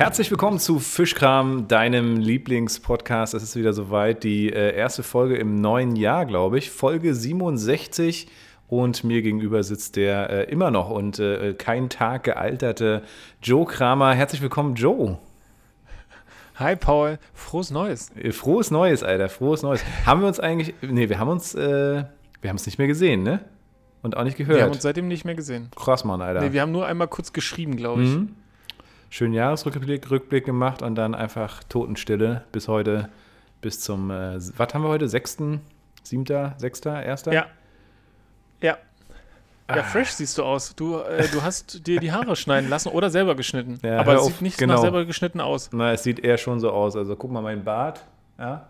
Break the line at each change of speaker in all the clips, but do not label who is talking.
Herzlich willkommen zu Fischkram, deinem Lieblingspodcast. Es ist wieder soweit, die äh, erste Folge im neuen Jahr, glaube ich, Folge 67. Und mir gegenüber sitzt der äh, immer noch und äh, kein Tag gealterte Joe Kramer. Herzlich willkommen, Joe.
Hi Paul, frohes Neues.
Äh, frohes Neues, Alter, frohes Neues. haben wir uns eigentlich, nee, wir haben uns, äh, wir haben es nicht mehr gesehen, ne? Und auch nicht gehört.
Wir haben uns seitdem nicht mehr gesehen.
Krass, Mann, Alter.
Nee, wir haben nur einmal kurz geschrieben, glaube ich. Mhm.
Schönen Jahresrückblick Rückblick gemacht und dann einfach Totenstille bis heute, bis zum, äh, was haben wir heute? 6., 7., 6., 1.?
Ja. Ja. Ja, ah. fresh siehst du aus. Du, äh, du hast dir die Haare schneiden lassen oder selber geschnitten. Ja, Aber es sieht nicht genau. nach selber geschnitten aus.
Na, es sieht eher schon so aus. Also guck mal, mein Bart, ja,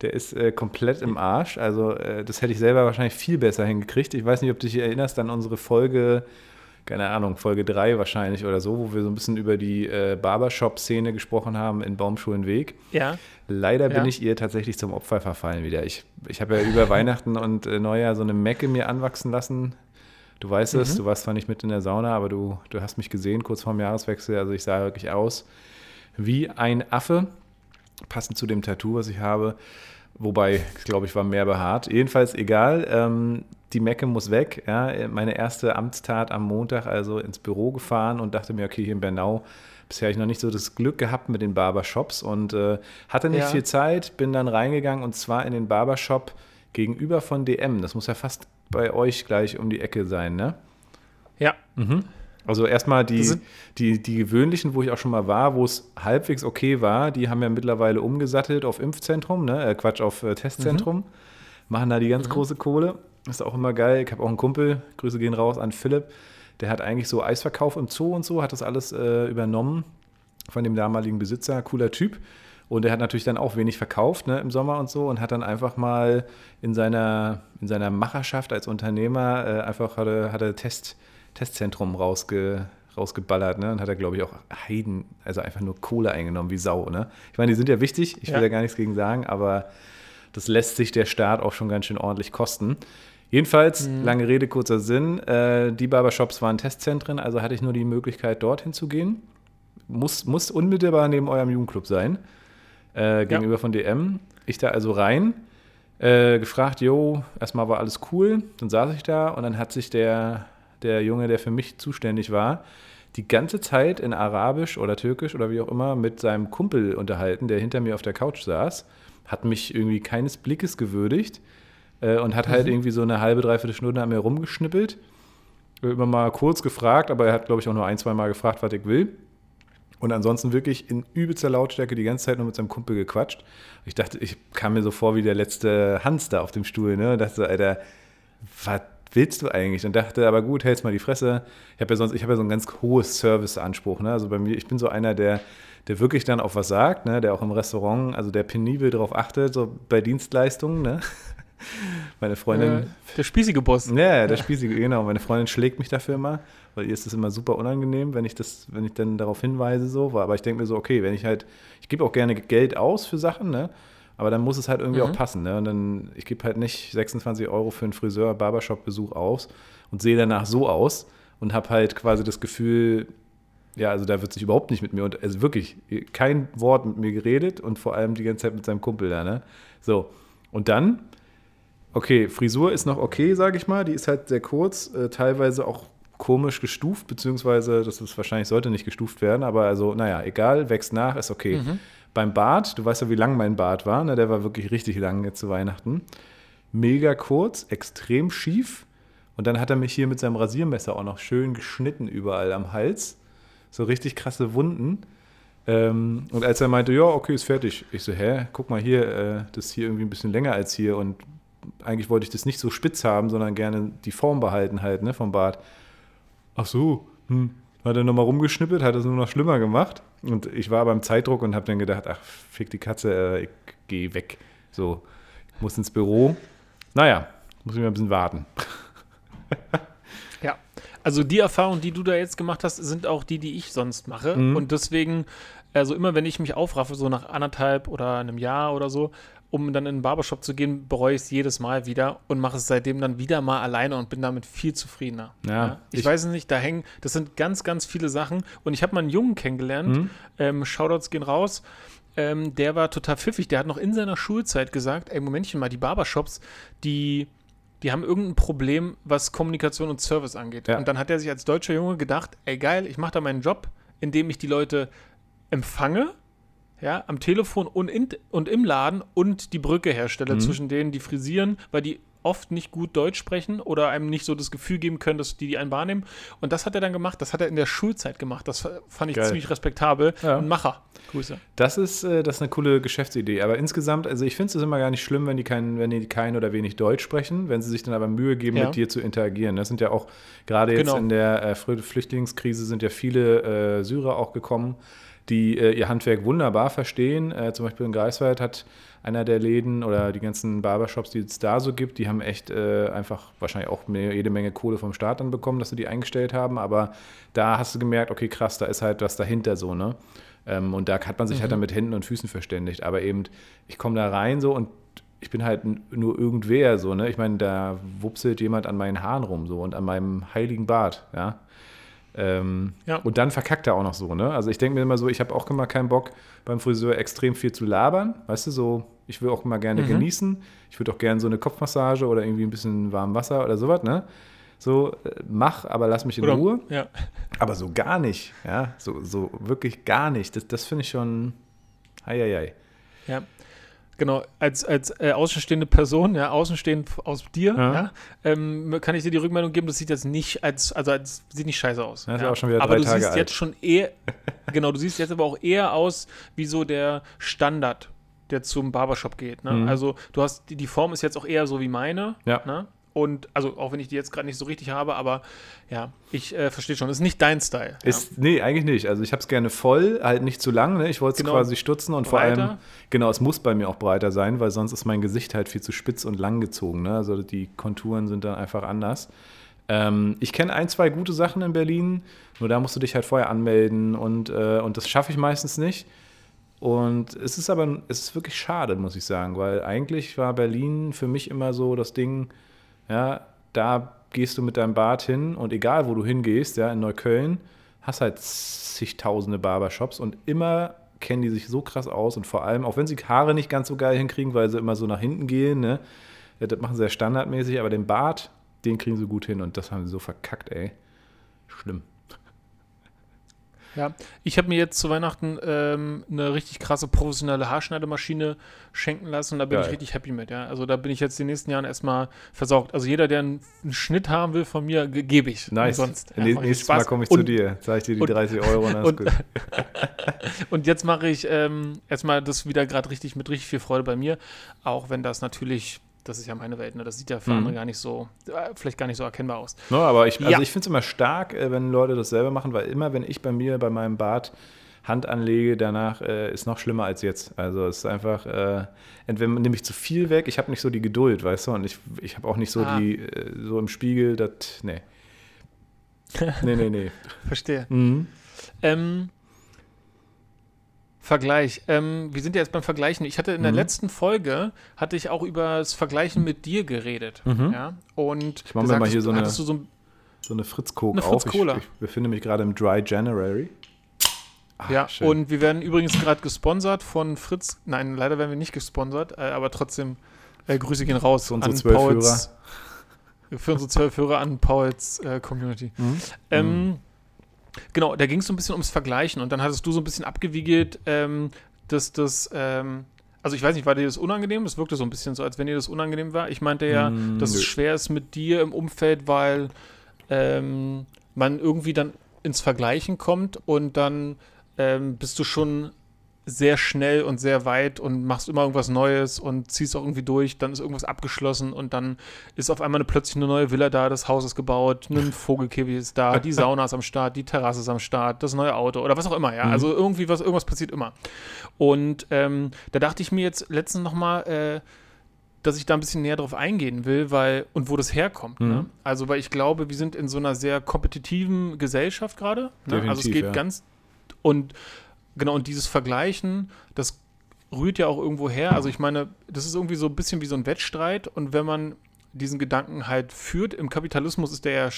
der ist äh, komplett im Arsch. Also äh, das hätte ich selber wahrscheinlich viel besser hingekriegt. Ich weiß nicht, ob du dich erinnerst an unsere Folge, keine Ahnung, Folge 3 wahrscheinlich oder so, wo wir so ein bisschen über die äh, Barbershop-Szene gesprochen haben in Baumschulenweg.
Ja.
Leider ja. bin ich ihr tatsächlich zum Opfer verfallen wieder. Ich, ich habe ja über Weihnachten und äh, Neujahr so eine Mecke mir anwachsen lassen. Du weißt mhm. es, du warst zwar nicht mit in der Sauna, aber du, du hast mich gesehen kurz vorm Jahreswechsel. Also ich sah wirklich aus wie ein Affe, passend zu dem Tattoo, was ich habe. Wobei, glaube ich, war mehr behaart. Jedenfalls egal. Ähm, die Mecke muss weg. Ja. Meine erste Amtstat am Montag, also ins Büro gefahren und dachte mir, okay, hier in Bernau bisher habe ich noch nicht so das Glück gehabt mit den Barbershops und äh, hatte nicht ja. viel Zeit, bin dann reingegangen und zwar in den Barbershop gegenüber von DM. Das muss ja fast bei euch gleich um die Ecke sein, ne?
Ja.
Mhm. Also erstmal die, die, die gewöhnlichen, wo ich auch schon mal war, wo es halbwegs okay war, die haben ja mittlerweile umgesattelt auf Impfzentrum, ne? Äh, Quatsch, auf äh, Testzentrum. Mhm. Machen da die ganz mhm. große Kohle. Ist auch immer geil. Ich habe auch einen Kumpel, Grüße gehen raus an Philipp, der hat eigentlich so Eisverkauf im Zoo und so, hat das alles äh, übernommen von dem damaligen Besitzer. Cooler Typ. Und er hat natürlich dann auch wenig verkauft ne, im Sommer und so und hat dann einfach mal in seiner, in seiner Macherschaft als Unternehmer äh, einfach hat er, hat er Test, Testzentrum rausge, rausgeballert, ne? Und hat er, glaube ich, auch Heiden, also einfach nur Kohle eingenommen wie Sau, ne? Ich meine, die sind ja wichtig, ich will ja. da gar nichts gegen sagen, aber das lässt sich der Staat auch schon ganz schön ordentlich kosten. Jedenfalls, mhm. lange Rede, kurzer Sinn, äh, die Barbershops waren Testzentren, also hatte ich nur die Möglichkeit, dorthin zu gehen. Muss, muss unmittelbar neben eurem Jugendclub sein, äh, gegenüber ja. von DM. Ich da also rein, äh, gefragt, jo, erstmal war alles cool, dann saß ich da und dann hat sich der der Junge, der für mich zuständig war, die ganze Zeit in Arabisch oder Türkisch oder wie auch immer mit seinem Kumpel unterhalten, der hinter mir auf der Couch saß, hat mich irgendwie keines Blickes gewürdigt äh, und hat halt mhm. irgendwie so eine halbe, dreiviertel Stunde an mir rumgeschnippelt. Immer mal kurz gefragt, aber er hat, glaube ich, auch nur ein, zwei Mal gefragt, was ich will. Und ansonsten wirklich in übelster Lautstärke die ganze Zeit nur mit seinem Kumpel gequatscht. Ich dachte, ich kam mir so vor wie der letzte Hans da auf dem Stuhl, ne? Und dachte so, Alter, was willst du eigentlich? Und dachte, aber gut, hältst mal die Fresse. Ich habe ja sonst, ich habe ja so ein ganz hohes Serviceanspruch. Ne? Also bei mir, ich bin so einer, der, der wirklich dann auch was sagt, ne? der auch im Restaurant, also der penibel darauf achtet, so bei Dienstleistungen. Ne? Meine Freundin. Ja,
der spießige Boss.
Ja, der spießige, genau. Meine Freundin schlägt mich dafür immer, weil ihr ist das immer super unangenehm, wenn ich das, wenn ich dann darauf hinweise, so. Aber ich denke mir so, okay, wenn ich halt, ich gebe auch gerne Geld aus für Sachen, ne? Aber dann muss es halt irgendwie mhm. auch passen. Ne? Und dann, ich gebe halt nicht 26 Euro für einen Friseur-Barbershop-Besuch aus und sehe danach so aus und habe halt quasi das Gefühl, ja, also da wird sich überhaupt nicht mit mir, und also wirklich kein Wort mit mir geredet und vor allem die ganze Zeit mit seinem Kumpel da, ne? So. Und dann, okay, Frisur ist noch okay, sage ich mal, die ist halt sehr kurz, äh, teilweise auch komisch gestuft, beziehungsweise das ist wahrscheinlich sollte nicht gestuft werden, aber also, naja, egal, wächst nach, ist okay. Mhm. Beim Bart, du weißt ja, wie lang mein Bart war, ne? der war wirklich richtig lang jetzt zu Weihnachten. Mega kurz, extrem schief. Und dann hat er mich hier mit seinem Rasiermesser auch noch schön geschnitten überall am Hals. So richtig krasse Wunden. Ähm, und als er meinte, ja, okay, ist fertig. Ich so, hä, guck mal hier, äh, das ist hier irgendwie ein bisschen länger als hier. Und eigentlich wollte ich das nicht so spitz haben, sondern gerne die Form behalten halt, ne, vom Bart. Ach so, hm, hat er nochmal rumgeschnippelt, hat es nur noch schlimmer gemacht. Und ich war beim Zeitdruck und habe dann gedacht, ach, fick die Katze, äh, ich gehe weg. So, ich muss ins Büro. Naja, muss ich mal ein bisschen warten.
ja, also die Erfahrungen, die du da jetzt gemacht hast, sind auch die, die ich sonst mache. Mhm. Und deswegen, also immer wenn ich mich aufraffe, so nach anderthalb oder einem Jahr oder so, um dann in den Barbershop zu gehen, bereue ich es jedes Mal wieder und mache es seitdem dann wieder mal alleine und bin damit viel zufriedener. Ja, ja. Ich, ich, weiß es nicht, da hängen, das sind ganz, ganz viele Sachen. Und ich habe mal einen Jungen kennengelernt, mhm. ähm, Shoutouts gehen raus. Ähm, der war total pfiffig, der hat noch in seiner Schulzeit gesagt, ey, Momentchen mal, die Barbershops, die die haben irgendein Problem, was Kommunikation und Service angeht. Ja. Und dann hat er sich als deutscher Junge gedacht, ey geil, ich mache da meinen Job, indem ich die Leute empfange, ja, am Telefon und, in, und im Laden und die Brücke herstelle mhm. zwischen denen, die frisieren, weil die oft nicht gut Deutsch sprechen oder einem nicht so das Gefühl geben können, dass die, die einen wahrnehmen. Und das hat er dann gemacht. Das hat er in der Schulzeit gemacht. Das fand ich Geil. ziemlich respektabel. Ja. Ein Macher.
Grüße. Das ist, äh, das ist eine coole Geschäftsidee. Aber insgesamt, also ich finde es immer gar nicht schlimm, wenn die, kein, wenn die kein oder wenig Deutsch sprechen, wenn sie sich dann aber Mühe geben, ja. mit dir zu interagieren. Das sind ja auch, gerade jetzt genau. in der äh, Flüchtlingskrise sind ja viele äh, Syrer auch gekommen, die äh, ihr Handwerk wunderbar verstehen. Äh, zum Beispiel in Greifswald hat einer der Läden oder die ganzen Barbershops, die es da so gibt, die haben echt äh, einfach wahrscheinlich auch mehr, jede Menge Kohle vom Staat dann bekommen, dass sie die eingestellt haben. Aber da hast du gemerkt, okay, krass, da ist halt was dahinter so, ne? Ähm, und da hat man sich halt mhm. halt dann mit Händen und Füßen verständigt. Aber eben, ich komme da rein so und ich bin halt nur irgendwer so, ne? Ich meine, da wupselt jemand an meinen Haaren rum so und an meinem heiligen Bart, ja. Ähm, ja. Und dann verkackt er auch noch so, ne? Also ich denke mir immer so, ich habe auch immer keinen Bock beim Friseur extrem viel zu labern, weißt du, so, ich will auch immer gerne mhm. genießen, ich würde auch gerne so eine Kopfmassage oder irgendwie ein bisschen warm Wasser oder sowas, ne? So, äh, mach, aber lass mich in oder, Ruhe. Ja. Aber so gar nicht, ja, so, so wirklich gar nicht. Das, das finde ich schon, hei.
Ja, Genau, als, als äh, außenstehende Person, ja, außenstehend aus dir, ja. ja ähm, kann ich dir die Rückmeldung geben, das sieht jetzt nicht als, also als, sieht nicht scheiße aus.
Das ist auch schon wieder
aber
drei
du
Tage
siehst alt. jetzt schon eher, genau, du siehst jetzt aber auch eher aus wie so der Standard, der zum Barbershop geht. Ne? Mhm. Also du hast, die, die Form ist jetzt auch eher so wie meine. Ja. Ne? Und also auch wenn ich die jetzt gerade nicht so richtig habe, aber ja, ich äh, verstehe schon. Ist nicht dein Style.
Ist, ja. Nee, eigentlich nicht. Also ich habe es gerne voll, halt nicht zu lang. Ne? Ich wollte es genau. quasi stutzen und breiter. vor allem, genau, es muss bei mir auch breiter sein, weil sonst ist mein Gesicht halt viel zu spitz und lang gezogen. Ne? Also die Konturen sind dann einfach anders. Ähm, ich kenne ein, zwei gute Sachen in Berlin, nur da musst du dich halt vorher anmelden und, äh, und das schaffe ich meistens nicht. Und es ist aber, es ist wirklich schade, muss ich sagen, weil eigentlich war Berlin für mich immer so das Ding, ja, da gehst du mit deinem Bart hin und egal, wo du hingehst, ja, in Neukölln, hast halt zigtausende Barbershops und immer kennen die sich so krass aus und vor allem, auch wenn sie Haare nicht ganz so geil hinkriegen, weil sie immer so nach hinten gehen, ne, das machen sie ja standardmäßig, aber den Bart, den kriegen sie gut hin und das haben sie so verkackt, ey. Schlimm.
Ja, ich habe mir jetzt zu Weihnachten ähm, eine richtig krasse professionelle Haarschneidemaschine schenken lassen und da bin Geil. ich richtig happy mit. Ja? Also da bin ich jetzt die nächsten Jahren erstmal versorgt. Also jeder, der einen, einen Schnitt haben will von mir, gebe ich.
Nice. sonst, ja, Nächstes Mal komme ich und, zu dir, zeige ich dir die und, 30 Euro und, und,
und jetzt mache ich ähm, erstmal das wieder gerade richtig mit richtig viel Freude bei mir, auch wenn das natürlich das ist ja meine Welt, ne? Das sieht ja für mhm. andere gar nicht so, äh, vielleicht gar nicht so erkennbar aus.
No, aber ich, also ja. ich finde es immer stark, äh, wenn Leute das selber machen, weil immer, wenn ich bei mir, bei meinem Bart Hand anlege, danach äh, ist noch schlimmer als jetzt. Also es ist einfach, äh, entweder nehme ich zu viel weg, ich habe nicht so die Geduld, weißt du, und ich, ich habe auch nicht so ah. die, äh, so im Spiegel, das, nee.
nee, nee, nee. Verstehe. Mhm. Ähm, Vergleich. Ähm, wir sind ja jetzt beim Vergleichen. Ich hatte in der mhm. letzten Folge, hatte ich auch über das Vergleichen mit dir geredet. Mhm. Ja? Und
ich mache mir mal hier so eine, so, so, eine Fritz Coke auf. Fritz -Cola. Ich, ich befinde mich gerade im Dry January.
Ach, ja, schön. und wir werden übrigens gerade gesponsert von Fritz. Nein, leider werden wir nicht gesponsert, äh, aber trotzdem äh, Grüße gehen raus
für unsere zwölf Pauls,
Hörer. Für unsere zwölf Hörer an Pauls äh, Community. Mhm. Ähm, mhm. Genau, da ging es so ein bisschen ums Vergleichen und dann hattest du so ein bisschen abgewiegelt, ähm, dass das, ähm, also ich weiß nicht, war dir das unangenehm? Das wirkte so ein bisschen so, als wenn dir das unangenehm war. Ich meinte ja, mm, dass nö. es schwer ist mit dir im Umfeld, weil ähm, man irgendwie dann ins Vergleichen kommt und dann ähm, bist du schon sehr schnell und sehr weit und machst immer irgendwas Neues und ziehst auch irgendwie durch, dann ist irgendwas abgeschlossen und dann ist auf einmal eine, plötzlich eine neue Villa da, das Haus ist gebaut, ein Vogelkäfig ist da, die Sauna ist am Start, die Terrasse ist am Start, das neue Auto oder was auch immer, ja. Mhm. Also irgendwie was, irgendwas passiert immer. Und ähm, da dachte ich mir jetzt letztens nochmal, äh, dass ich da ein bisschen näher drauf eingehen will, weil, und wo das herkommt. Ne? Mhm. Ne? Also, weil ich glaube, wir sind in so einer sehr kompetitiven Gesellschaft gerade. Ne? Also es geht ja. ganz und Genau, und dieses Vergleichen, das rührt ja auch irgendwo her. Also ich meine, das ist irgendwie so ein bisschen wie so ein Wettstreit und wenn man diesen Gedanken halt führt, im Kapitalismus ist der ja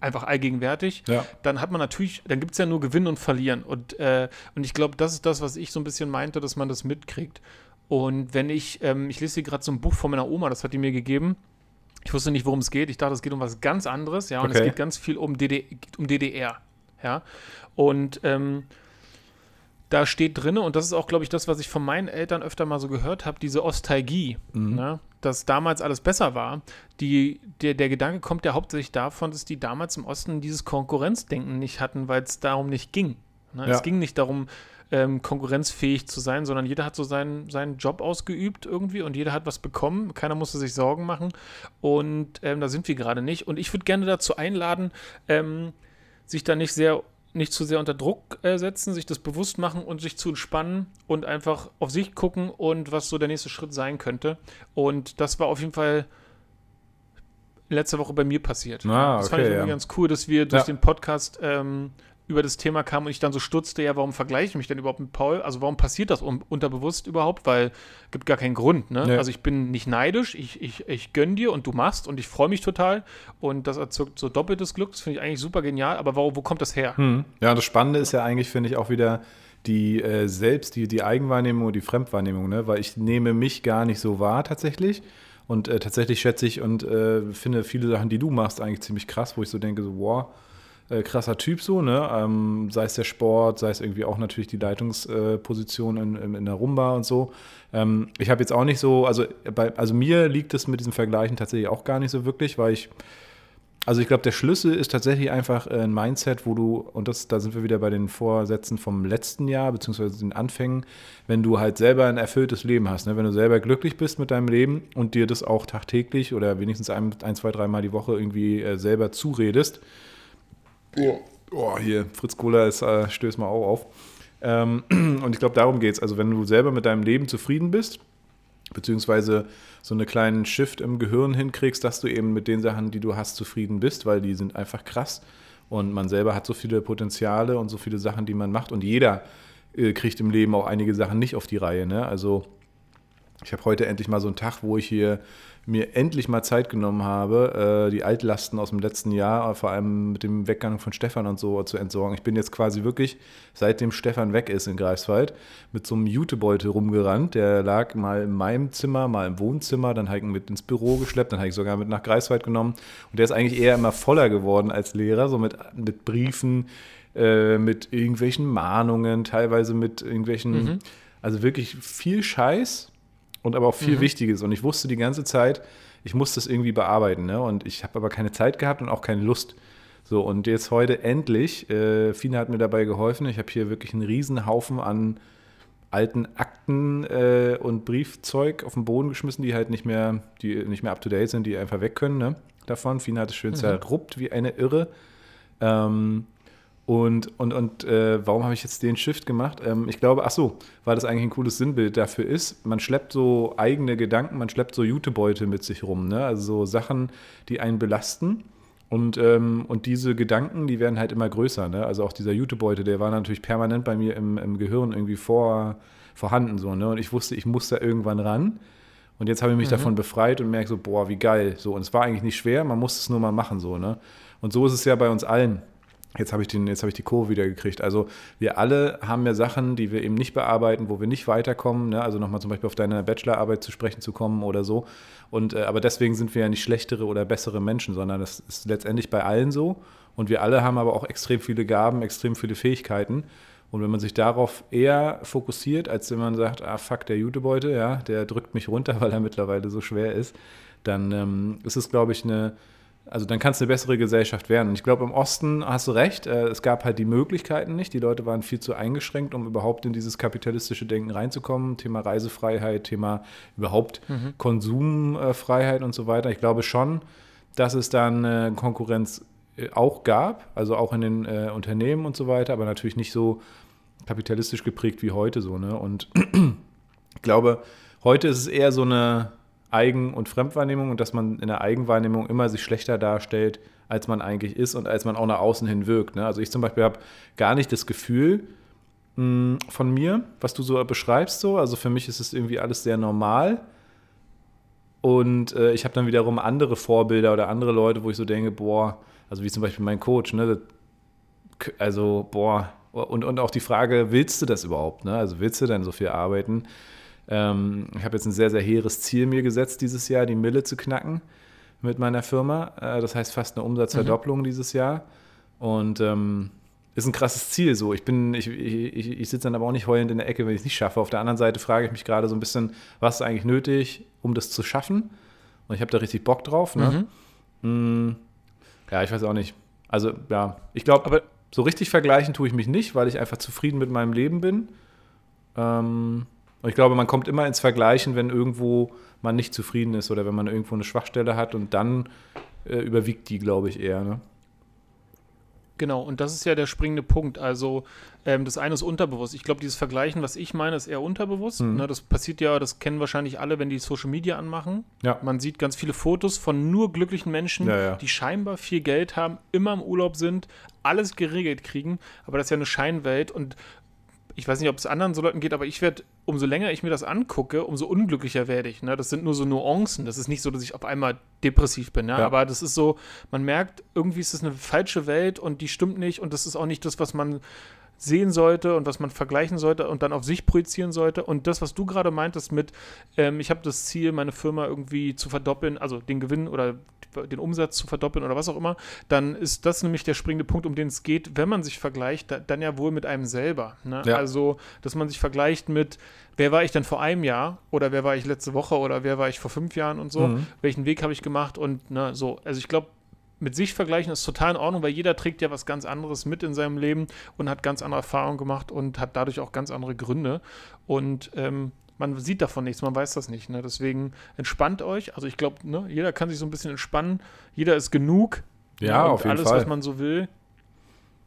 einfach allgegenwärtig, ja. dann hat man natürlich, dann gibt es ja nur Gewinnen und Verlieren. Und, äh, und ich glaube, das ist das, was ich so ein bisschen meinte, dass man das mitkriegt. Und wenn ich, ähm, ich lese hier gerade so ein Buch von meiner Oma, das hat die mir gegeben. Ich wusste nicht, worum es geht. Ich dachte, es geht um was ganz anderes, ja, und okay. es geht ganz viel um, DD, um DDR, ja. Und ähm, da steht drin, und das ist auch, glaube ich, das, was ich von meinen Eltern öfter mal so gehört habe, diese Ostalgie, mhm. ne? dass damals alles besser war. Die, der, der Gedanke kommt ja hauptsächlich davon, dass die damals im Osten dieses Konkurrenzdenken nicht hatten, weil es darum nicht ging. Ne? Ja. Es ging nicht darum, ähm, konkurrenzfähig zu sein, sondern jeder hat so seinen, seinen Job ausgeübt irgendwie und jeder hat was bekommen. Keiner musste sich Sorgen machen. Und ähm, da sind wir gerade nicht. Und ich würde gerne dazu einladen, ähm, sich da nicht sehr nicht zu sehr unter Druck äh, setzen, sich das bewusst machen und sich zu entspannen und einfach auf sich gucken und was so der nächste Schritt sein könnte. Und das war auf jeden Fall letzte Woche bei mir passiert. Ah, das okay, fand ich irgendwie ja. ganz cool, dass wir durch ja. den Podcast ähm, über das Thema kam und ich dann so stutzte, ja, warum vergleiche ich mich denn überhaupt mit Paul? Also warum passiert das un unterbewusst überhaupt? Weil es gibt gar keinen Grund, ne? Ja. Also ich bin nicht neidisch, ich, ich, ich gönne dir und du machst und ich freue mich total und das erzeugt so doppeltes Glück, das finde ich eigentlich super genial, aber wo, wo kommt das her?
Hm. Ja, das Spannende ist ja eigentlich, finde ich, auch wieder die äh, Selbst-, die, die Eigenwahrnehmung und die Fremdwahrnehmung, ne? Weil ich nehme mich gar nicht so wahr tatsächlich. Und äh, tatsächlich schätze ich und äh, finde viele Sachen, die du machst, eigentlich ziemlich krass, wo ich so denke, so, wow, äh, krasser Typ so, ne? Ähm, sei es der Sport, sei es irgendwie auch natürlich die Leitungsposition in, in, in, der Rumba und so. Ähm, ich habe jetzt auch nicht so, also, bei, also mir liegt es mit diesen Vergleichen tatsächlich auch gar nicht so wirklich, weil ich, also ich glaube, der Schlüssel ist tatsächlich einfach äh, ein Mindset, wo du, und das, da sind wir wieder bei den Vorsätzen vom letzten Jahr, beziehungsweise den Anfängen, wenn du halt selber ein erfülltes Leben hast, ne? wenn du selber glücklich bist mit deinem Leben und dir das auch tagtäglich oder wenigstens ein, ein zwei, dreimal die Woche irgendwie äh, selber zuredest, ja. Oh, hier, Fritz Kohler ist, äh, stößt mal auch auf. Ähm, und ich glaube, darum geht es. Also, wenn du selber mit deinem Leben zufrieden bist, beziehungsweise so einen kleinen Shift im Gehirn hinkriegst, dass du eben mit den Sachen, die du hast, zufrieden bist, weil die sind einfach krass. Und man selber hat so viele Potenziale und so viele Sachen, die man macht. Und jeder äh, kriegt im Leben auch einige Sachen nicht auf die Reihe. Ne? Also, ich habe heute endlich mal so einen Tag, wo ich hier mir endlich mal Zeit genommen habe, äh, die Altlasten aus dem letzten Jahr, vor allem mit dem Weggang von Stefan und so zu entsorgen. Ich bin jetzt quasi wirklich, seitdem Stefan weg ist in Greifswald, mit so einem Jutebeutel rumgerannt. Der lag mal in meinem Zimmer, mal im Wohnzimmer, dann habe ich ihn mit ins Büro geschleppt, dann habe ich sogar mit nach Greifswald genommen. Und der ist eigentlich eher immer voller geworden als Lehrer, so mit, mit Briefen, äh, mit irgendwelchen Mahnungen, teilweise mit irgendwelchen, mhm. also wirklich viel Scheiß und aber auch viel mhm. Wichtiges. Und ich wusste die ganze Zeit, ich muss das irgendwie bearbeiten. Ne? Und ich habe aber keine Zeit gehabt und auch keine Lust. So, und jetzt heute endlich, äh, Fina hat mir dabei geholfen. Ich habe hier wirklich einen riesen Haufen an alten Akten äh, und Briefzeug auf den Boden geschmissen, die halt nicht mehr, die nicht mehr up to date sind, die einfach weg können, ne? Davon. Fina hat es schön mhm. zerruppt wie eine Irre. Ähm, und, und, und äh, warum habe ich jetzt den Shift gemacht? Ähm, ich glaube, ach so, weil das eigentlich ein cooles Sinnbild dafür ist. Man schleppt so eigene Gedanken, man schleppt so Jutebeutel mit sich rum. Ne? Also so Sachen, die einen belasten. Und, ähm, und diese Gedanken, die werden halt immer größer. Ne? Also auch dieser Jutebeutel, der war natürlich permanent bei mir im, im Gehirn irgendwie vor, vorhanden. So, ne? Und ich wusste, ich muss da irgendwann ran. Und jetzt habe ich mich mhm. davon befreit und merke so, boah, wie geil. So, und es war eigentlich nicht schwer, man muss es nur mal machen. So, ne? Und so ist es ja bei uns allen. Jetzt habe ich, den, jetzt hab ich die Kurve wieder gekriegt. Also wir alle haben ja Sachen, die wir eben nicht bearbeiten, wo wir nicht weiterkommen. Ne? Also nochmal zum Beispiel auf deine Bachelorarbeit zu sprechen zu kommen oder so. Und, äh, aber deswegen sind wir ja nicht schlechtere oder bessere Menschen, sondern das ist letztendlich bei allen so. Und wir alle haben aber auch extrem viele Gaben, extrem viele Fähigkeiten. Und wenn man sich darauf eher fokussiert, als wenn man sagt, ah fuck, der Jutebeutel, ja, der drückt mich runter, weil er mittlerweile so schwer ist, dann ähm, ist es, glaube ich, eine also dann kann es eine bessere Gesellschaft werden. Und ich glaube, im Osten hast du recht, äh, es gab halt die Möglichkeiten nicht. Die Leute waren viel zu eingeschränkt, um überhaupt in dieses kapitalistische Denken reinzukommen. Thema Reisefreiheit, Thema überhaupt mhm. Konsumfreiheit und so weiter. Ich glaube schon, dass es dann äh, Konkurrenz äh, auch gab, also auch in den Unternehmen und so weiter, aber natürlich nicht so kapitalistisch geprägt wie heute so. Ne? Und ich glaube, heute ist es eher so eine Eigen- und Fremdwahrnehmung und dass man in der Eigenwahrnehmung immer sich schlechter darstellt, als man eigentlich ist und als man auch nach außen hin wirkt. Ne? Also ich zum Beispiel habe gar nicht das Gefühl, mh, mm, von mir, was du so beschreibst. So. Also für mich ist es irgendwie alles sehr normal. Und äh, ich habe dann wiederum andere Vorbilder oder andere Leute, wo ich so denke, boah, also wie zum Beispiel mein Coach, ne? Also, boah, und, und auch die Frage, willst du das überhaupt? Ne? Also willst du denn so viel arbeiten? Ähm, ich habe jetzt ein sehr, sehr hehres Ziel mir gesetzt, dieses Jahr die Mille zu knacken mit meiner Firma. Äh, das heißt fast eine Umsatzverdopplung mhm. dieses Jahr. Und ähm, ist ein krasses Ziel so. Ich bin, ich, ich, ich sitze dann aber auch nicht heulend in der Ecke, wenn ich es nicht schaffe. Auf der anderen Seite frage ich mich gerade so ein bisschen, was ist eigentlich nötig, um das zu schaffen? Und ich habe da richtig Bock drauf. Ne? Mhm. Mm, ja, ich weiß auch nicht. Also, ja, ich glaube, so richtig vergleichen tue ich mich nicht, weil ich einfach zufrieden mit meinem Leben bin. Ähm, und ich glaube, man kommt immer ins Vergleichen, wenn irgendwo man nicht zufrieden ist oder wenn man irgendwo eine Schwachstelle hat und dann äh, überwiegt die, glaube ich, eher. Ne?
Genau, und das ist ja der springende Punkt. Also ähm, das eine ist unterbewusst. Ich glaube, dieses Vergleichen, was ich meine, ist eher unterbewusst. Mhm. Ne, das passiert ja, das kennen wahrscheinlich alle, wenn die Social Media anmachen. Ja. Man sieht ganz viele Fotos von nur glücklichen Menschen, ja, ja. die scheinbar viel Geld haben, immer im Urlaub sind, alles geregelt kriegen. Aber das ist ja eine Scheinwelt und ich weiß nicht, ob es anderen so Leuten geht, aber ich werde, umso länger ich mir das angucke, umso unglücklicher werde ich. Ne? Das sind nur so Nuancen. Das ist nicht so, dass ich auf einmal depressiv bin. Ja? ja? Aber das ist so, man merkt, irgendwie ist es eine falsche Welt und die stimmt nicht und das ist auch nicht das, was man sehen sollte und was man vergleichen sollte und dann auf sich projizieren sollte. Und das, was du gerade meintest mit, ähm, ich habe das Ziel, meine Firma irgendwie zu verdoppeln, also den Gewinn oder den Umsatz zu verdoppeln oder was auch immer, dann ist das nämlich der springende Punkt, um den es geht, wenn man sich vergleicht, da, dann ja wohl mit einem selber. Ne? Ja. Also, dass man sich vergleicht mit, wer war ich denn vor einem Jahr oder wer war ich letzte Woche oder wer war ich vor fünf Jahren und so, mhm. welchen Weg habe ich gemacht und ne, so. Also ich glaube, mit sich vergleichen ist total in Ordnung, weil jeder trägt ja was ganz anderes mit in seinem Leben und hat ganz andere Erfahrungen gemacht und hat dadurch auch ganz andere Gründe. Und ähm, man sieht davon nichts, man weiß das nicht. Ne? Deswegen entspannt euch. Also ich glaube, ne, jeder kann sich so ein bisschen entspannen. Jeder ist genug.
Ja, auf jeden
alles,
Fall.
Alles, was man so will,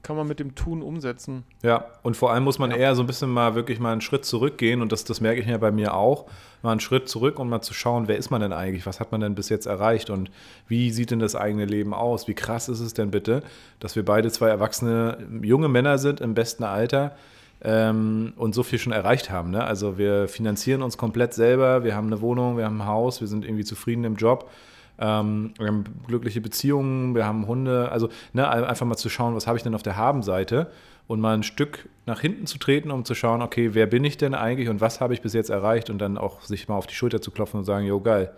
kann man mit dem Tun umsetzen.
Ja, und vor allem muss man ja. eher so ein bisschen mal wirklich mal einen Schritt zurückgehen und das, das merke ich ja bei mir auch, mal einen Schritt zurück und mal zu schauen, wer ist man denn eigentlich, was hat man denn bis jetzt erreicht und wie sieht denn das eigene Leben aus, wie krass ist es denn bitte, dass wir beide zwei erwachsene junge Männer sind im besten Alter, ähm, und so viel schon erreicht haben. Ne? Also wir finanzieren uns komplett selber, wir haben eine Wohnung, wir haben ein Haus, wir sind irgendwie zufrieden im Job. Ähm, wir haben glückliche Beziehungen, wir haben Hunde. Also ne, einfach mal zu schauen, was habe ich denn auf der Habenseite und mal ein Stück nach hinten zu treten, um zu schauen, okay, wer bin ich denn eigentlich und was habe ich bis jetzt erreicht und dann auch sich mal auf die Schulter zu klopfen und sagen, jo, geil,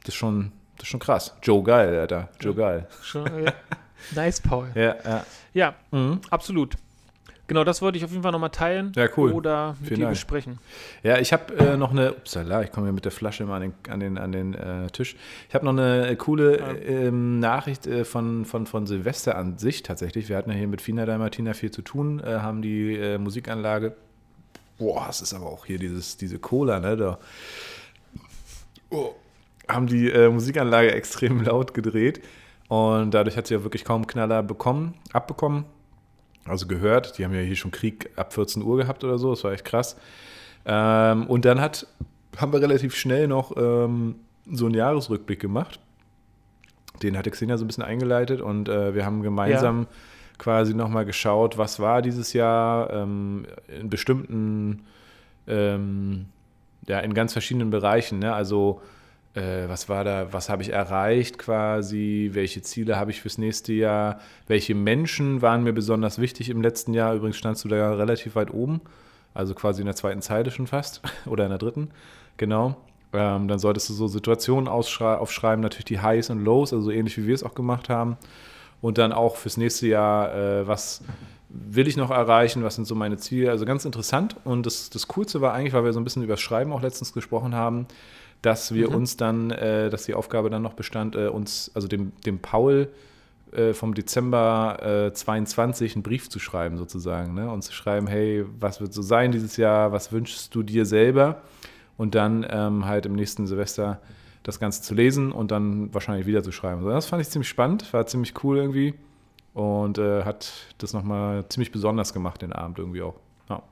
das ist schon, das ist schon krass. Joe geil, Alter, Joe geil. Schon,
ja. nice, Paul.
Ja, ja.
ja mhm. absolut. Genau, das wollte ich auf jeden Fall nochmal teilen.
Ja, cool.
Oder mit Vielen dir Dank. besprechen.
Ja, ich habe äh, noch eine, upsala, ich komme hier mit der Flasche immer an den, an den, an den äh, Tisch. Ich habe noch eine äh, coole äh, Nachricht äh, von, von, von Silvester an sich tatsächlich. Wir hatten ja hier mit Fina da Martina viel zu tun, äh, haben die Musikanlage, boah, es ist aber auch hier dieses, diese Cola, ne, da. Oh, haben die Musikanlage extrem laut gedreht. Und dadurch hat sie ja wirklich kaum Knaller bekommen, abbekommen also gehört. Die haben ja hier schon Krieg ab 14 Uhr gehabt oder so, das war echt krass. Ähm, und dann hat, haben wir relativ schnell noch ähm, so einen Jahresrückblick gemacht. Den hatte Xenia so ein bisschen eingeleitet und äh, wir haben gemeinsam ja. quasi nochmal geschaut, was war dieses Jahr ähm, in bestimmten, ähm, ja, in ganz verschiedenen Bereichen. Ne? Also äh, was war da, was habe ich erreicht quasi, welche Ziele habe ich fürs nächste Jahr, welche Menschen waren mir besonders wichtig im letzten Jahr. Übrigens standst du da ja relativ weit oben, also quasi in der zweiten Zeile schon fast oder in der dritten, genau. Ähm, dann solltest du so Situationen aufschreiben, natürlich die Highs und Lows, also ähnlich wie wir es auch gemacht haben. Und dann auch fürs nächste Jahr, äh, was will ich noch erreichen, was sind so meine Ziele. Also ganz interessant. Und das, das Coolste war eigentlich, weil wir so ein bisschen über Schreiben auch letztens gesprochen haben, dass wir mhm. uns dann, äh, dass die Aufgabe dann noch bestand, äh, uns, also dem, dem Paul äh, vom Dezember 22 äh, einen Brief zu schreiben, sozusagen, ne? und zu schreiben, hey, was wird so sein dieses Jahr, was wünschst du dir selber? Und dann ähm, halt im nächsten Silvester das Ganze zu lesen und dann wahrscheinlich wieder zu schreiben. Das fand ich ziemlich spannend, war ziemlich cool irgendwie und äh, hat das nochmal ziemlich besonders gemacht, den Abend irgendwie auch. Ja.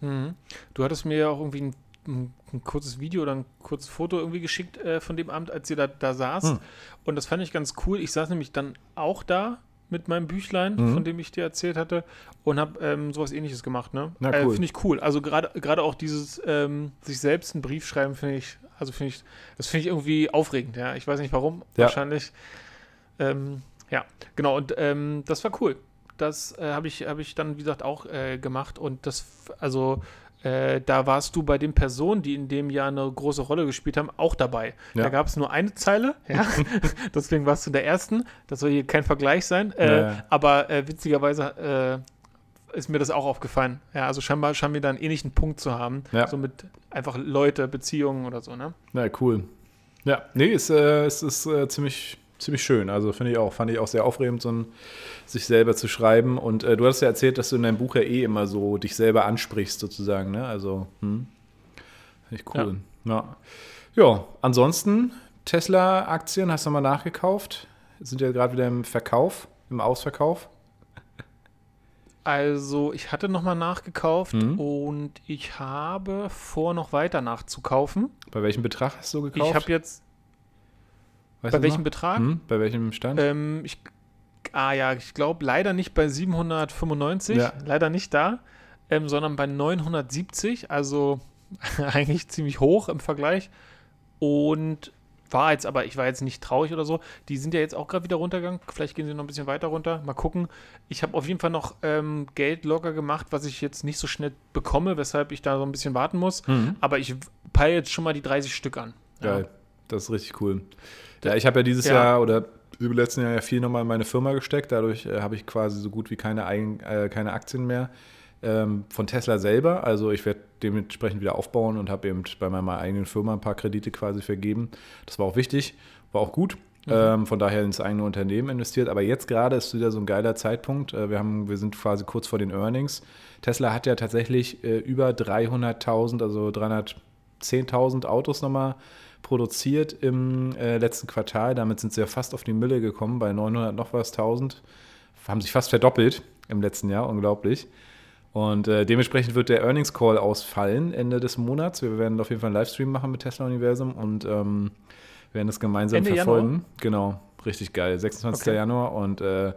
Mhm. Du hattest mir ja auch irgendwie ein ein, ein, kurzes Video oder ein kurzes Foto irgendwie geschickt äh, von dem Abend, als ihr da, da saß. Hm. Und das fand ich ganz cool. Ich saß nämlich dann auch da mit meinem Büchlein, mhm. von dem ich dir erzählt hatte, und habe ähm, sowas ähnliches gemacht. Ne? Cool. Äh, finde ich cool. Also gerade auch dieses ähm, sich selbst einen Brief schreiben, finde ich, also finde ich, das finde ich irgendwie aufregend, ja. Ich weiß nicht warum, ja. wahrscheinlich. Ähm, ja, genau, und ähm, das war cool. Das äh, habe ich, hab ich dann, wie gesagt, auch äh, gemacht. Und das, also äh, da warst du bei den Personen, die in dem Jahr eine große Rolle gespielt haben, auch dabei. Ja. Da gab es nur eine Zeile, ja. deswegen warst du der Ersten. Das soll hier kein Vergleich sein. Äh, ja. Aber äh, witzigerweise äh, ist mir das auch aufgefallen. Ja, also scheinbar scheinen wir da einen ähnlichen Punkt zu haben. Ja. So mit einfach Leute, Beziehungen oder so, ne?
Ja, cool. Ja, nee, es, äh, es ist äh, ziemlich ziemlich schön. Also finde ich auch, fand ich auch sehr aufregend, so ein, sich selber zu schreiben. Und äh, du hast ja erzählt, dass du in deinem Buch ja eh immer so dich selber ansprichst, sozusagen. Ne? Also, hm. finde ich cool. Ja. ja. ja, ansonsten Tesla-Aktien hast du mal nachgekauft. Sind ja gerade wieder im Verkauf, im Ausverkauf.
Also, ich hatte nochmal nachgekauft mhm. und ich habe vor, noch weiter nachzukaufen.
Bei welchem Betrag hast du gekauft?
Ich habe jetzt Weißt bei welchem noch? Betrag? Hm,
bei welchem Stand?
Ähm, ich, ah ja, ich glaube leider nicht bei 795, ja. leider nicht da, ähm, sondern bei 970, also eigentlich ziemlich hoch im Vergleich. Und war jetzt aber, ich war jetzt nicht traurig oder so. Die sind ja jetzt auch gerade wieder runtergegangen. Vielleicht gehen sie noch ein bisschen weiter runter. Mal gucken. Ich habe auf jeden Fall noch ähm, Geld locker gemacht, was ich jetzt nicht so schnell bekomme, weshalb ich da so ein bisschen warten muss. Mhm. Aber ich peile jetzt schon mal die 30 Stück an.
Geil. Ja. Das ist richtig cool. Ja, ich habe ja dieses ja. Jahr oder über letzten Jahr ja viel nochmal in meine Firma gesteckt. Dadurch äh, habe ich quasi so gut wie keine, Eigen, äh, keine Aktien mehr ähm, von Tesla selber. Also ich werde dementsprechend wieder aufbauen und habe eben bei meiner eigenen Firma ein paar Kredite quasi vergeben. Das war auch wichtig, war auch gut. Mhm. Ähm, von daher ins eigene Unternehmen investiert. Aber jetzt gerade ist wieder so ein geiler Zeitpunkt. Äh, wir, haben, wir sind quasi kurz vor den Earnings. Tesla hat ja tatsächlich äh, über 300.000, also 310.000 Autos nochmal produziert im äh, letzten Quartal. Damit sind sie ja fast auf die Mille gekommen, bei 900 noch was 1000. Haben sich fast verdoppelt im letzten Jahr, unglaublich. Und äh, dementsprechend wird der Earnings Call ausfallen Ende des Monats. Wir werden auf jeden Fall einen Livestream machen mit Tesla Universum und ähm, werden das gemeinsam Ende verfolgen. Januar? Genau, richtig geil. 26. Okay. Januar. Und äh,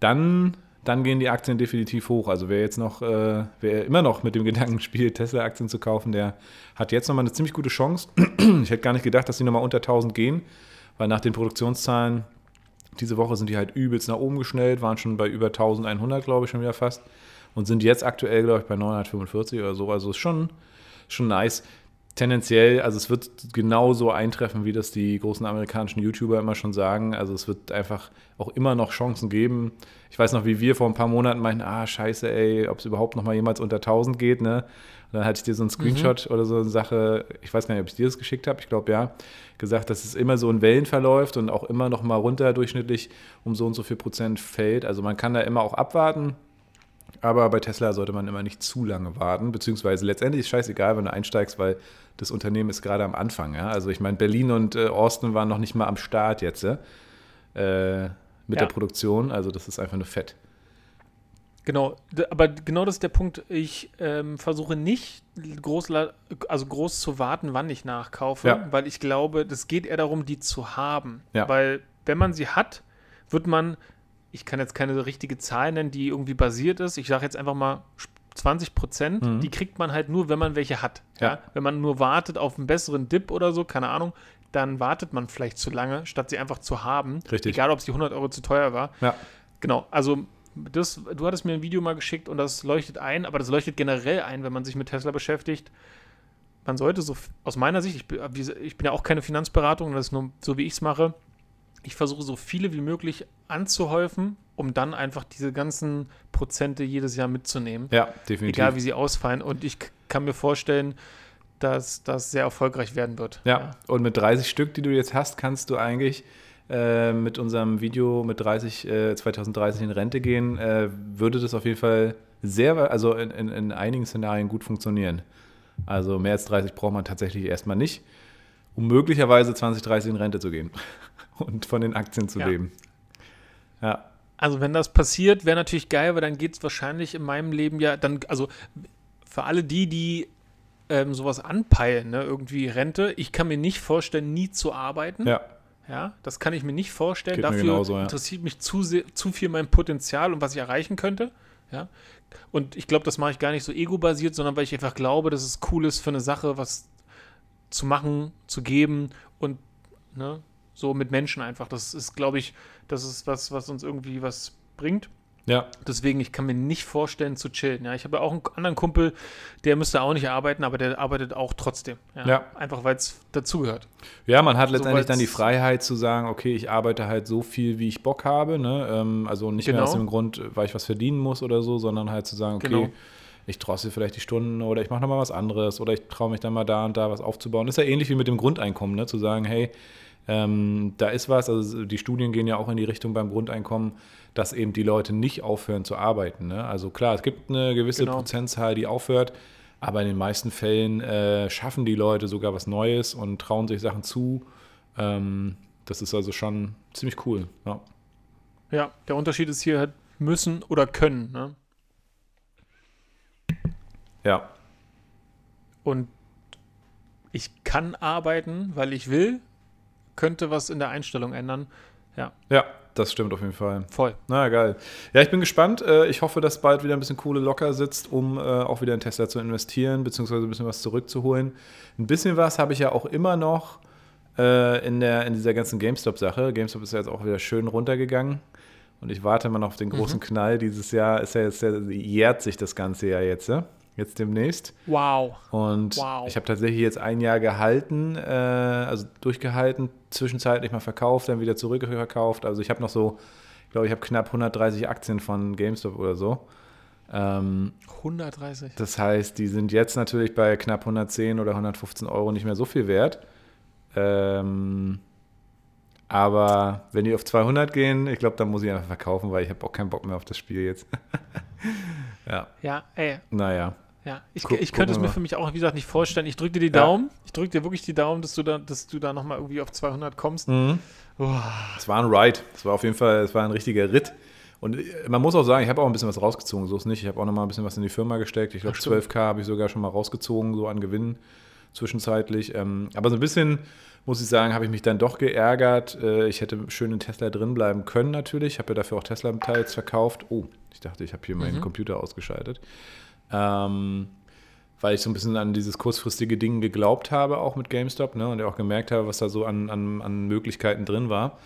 dann dann gehen die Aktien definitiv hoch. Also wer jetzt noch, äh, wer immer noch mit dem Gedanken spielt, Tesla-Aktien zu kaufen, der hat jetzt nochmal eine ziemlich gute Chance. ich hätte gar nicht gedacht, dass die nochmal unter 1000 gehen, weil nach den Produktionszahlen diese Woche sind die halt übelst nach oben geschnellt, waren schon bei über 1100, glaube ich, schon wieder fast. Und sind jetzt aktuell, glaube ich, bei 945 oder so. Also ist schon, schon nice tendenziell, also es wird genauso eintreffen, wie das die großen amerikanischen YouTuber immer schon sagen. Also es wird einfach auch immer noch Chancen geben. Ich weiß noch, wie wir vor ein paar Monaten meinten, ah, scheiße, ey, ob es überhaupt noch mal jemals unter 1000 geht, ne? Und dann hatte ich dir so einen Screenshot mhm. oder so eine Sache, ich weiß gar nicht, ob ich dir das geschickt habe, ich glaube ja, gesagt, dass es immer so in Wellen verläuft und auch immer noch mal runter durchschnittlich um so und so viel Prozent fällt. Also man kann da immer auch abwarten. Aber bei Tesla sollte man immer nicht zu lange warten, beziehungsweise letztendlich ist es scheißegal, wenn du einsteigst, weil das Unternehmen ist gerade am Anfang. Ja? Also ich meine, Berlin und äh, Austin waren noch nicht mal am Start jetzt äh, mit ja. der Produktion. Also das ist einfach nur fett.
Genau, aber genau das ist der Punkt. Ich ähm, versuche nicht groß, also groß zu warten, wann ich nachkaufe, ja. weil ich glaube, das geht eher darum, die zu haben. Ja. Weil wenn man sie hat, wird man, ich kann jetzt keine richtige Zahl nennen, die irgendwie basiert ist. Ich sage jetzt einfach mal 20 Prozent, mhm. die kriegt man halt nur, wenn man welche hat. Ja. ja. Wenn man nur wartet auf einen besseren Dip oder so, keine Ahnung, dann wartet man vielleicht zu lange, statt sie einfach zu haben.
Richtig.
Egal, ob es die 100 Euro zu teuer war. Ja. Genau, also das, du hattest mir ein Video mal geschickt und das leuchtet ein, aber das leuchtet generell ein, wenn man sich mit Tesla beschäftigt. Man sollte so, aus meiner Sicht, ich, ich bin ja auch keine Finanzberatung, das ist nur so, wie ich es mache, ich versuche so viele wie möglich anzuhäufen, um dann einfach diese ganzen Prozente jedes Jahr mitzunehmen.
Ja, definitiv.
Egal wie sie ausfallen. Und ich kann mir vorstellen, dass das sehr erfolgreich werden wird.
Ja, ja. und mit 30 Stück, die du jetzt hast, kannst du eigentlich äh, mit unserem Video mit 30, äh, 2030 in Rente gehen, äh, würde das auf jeden Fall sehr, also in, in, in einigen Szenarien gut funktionieren. Also mehr als 30 braucht man tatsächlich erstmal nicht, um möglicherweise 2030 in Rente zu gehen und von den Aktien zu ja. leben.
Ja. Also wenn das passiert, wäre natürlich geil, weil dann geht es wahrscheinlich in meinem Leben ja dann, also für alle die, die ähm, sowas anpeilen, ne, irgendwie Rente, ich kann mir nicht vorstellen, nie zu arbeiten.
Ja.
Ja, das kann ich mir nicht vorstellen. Geht Dafür genauso, ja. interessiert mich zu, sehr, zu viel mein Potenzial und was ich erreichen könnte. Ja. Und ich glaube, das mache ich gar nicht so ego-basiert, sondern weil ich einfach glaube, dass es cool ist für eine Sache, was zu machen, zu geben und ne, so mit Menschen einfach. Das ist, glaube ich, das ist was, was uns irgendwie was bringt.
Ja.
Deswegen, ich kann mir nicht vorstellen zu chillen. Ja, ich habe ja auch einen anderen Kumpel, der müsste auch nicht arbeiten, aber der arbeitet auch trotzdem. Ja. ja. Einfach weil es dazugehört.
Ja, man hat letztendlich so, dann die Freiheit zu sagen, okay, ich arbeite halt so viel, wie ich Bock habe. Ne? Ähm, also nicht genau. mehr aus dem Grund, weil ich was verdienen muss oder so, sondern halt zu sagen, okay, genau. ich drosse vielleicht die Stunden oder ich mache nochmal was anderes oder ich traue mich dann mal da und da was aufzubauen. Das ist ja ähnlich wie mit dem Grundeinkommen, ne? zu sagen, hey, ähm, da ist was, also die Studien gehen ja auch in die Richtung beim Grundeinkommen, dass eben die Leute nicht aufhören zu arbeiten. Ne? Also klar, es gibt eine gewisse genau. Prozentzahl, die aufhört, aber in den meisten Fällen äh, schaffen die Leute sogar was Neues und trauen sich Sachen zu. Ähm, das ist also schon ziemlich cool. Ja,
ja der Unterschied ist hier halt müssen oder können. Ne?
Ja.
Und ich kann arbeiten, weil ich will, könnte was in der Einstellung ändern. Ja.
Ja, das stimmt auf jeden Fall.
Voll.
Na geil. Ja, ich bin gespannt. Äh, ich hoffe, dass bald wieder ein bisschen Kohle locker sitzt, um äh, auch wieder in Tesla zu investieren, beziehungsweise ein bisschen was zurückzuholen. Ein bisschen was habe ich ja auch immer noch äh, in, der, in dieser ganzen GameStop-Sache. GameStop ist ja jetzt auch wieder schön runtergegangen. Und ich warte mal noch auf den großen mhm. Knall. Dieses Jahr ist ja jetzt, jährt sich das Ganze ja jetzt. Ja? Jetzt demnächst.
Wow.
Und wow. ich habe tatsächlich jetzt ein Jahr gehalten, äh, also durchgehalten, zwischenzeitlich mal verkauft, dann wieder zurückverkauft. Also ich habe noch so, ich glaube, ich habe knapp 130 Aktien von GameStop oder so.
Ähm, 130.
Das heißt, die sind jetzt natürlich bei knapp 110 oder 115 Euro nicht mehr so viel wert. Ähm, aber wenn die auf 200 gehen, ich glaube, dann muss ich einfach verkaufen, weil ich habe auch keinen Bock mehr auf das Spiel jetzt. ja.
Ja, ey.
Naja.
Ja, ich, Guck, ich könnte es mir für mich auch, wie gesagt, nicht vorstellen. Ich drücke dir die Daumen. Ich drücke dir wirklich die Daumen, dass du da, dass du da nochmal irgendwie auf 200 kommst.
Mhm. Es war ein Ride. Es war auf jeden Fall, es war ein richtiger Ritt. Und äh, man muss auch sagen, ich habe auch ein bisschen was rausgezogen, so ist nicht. Ich habe auch nochmal ein bisschen was in die Firma gesteckt. Ich glaube, 12k habe ich sogar schon mal rausgezogen, so an Gewinnen zwischenzeitlich. Ähm, aber so ein bisschen, muss ich sagen, habe ich mich dann doch geärgert. Äh, ich hätte schön in Tesla drin bleiben können natürlich. Ich habe ja dafür auch Tesla-Teils verkauft. Oh, ich dachte, ich habe hier meinen mhm. Computer ausgeschaltet. Ähm, weil ich so ein bisschen an dieses kurzfristige Ding geglaubt habe, auch mit GameStop, ne, und auch gemerkt habe, was da so an, an, an Möglichkeiten drin war.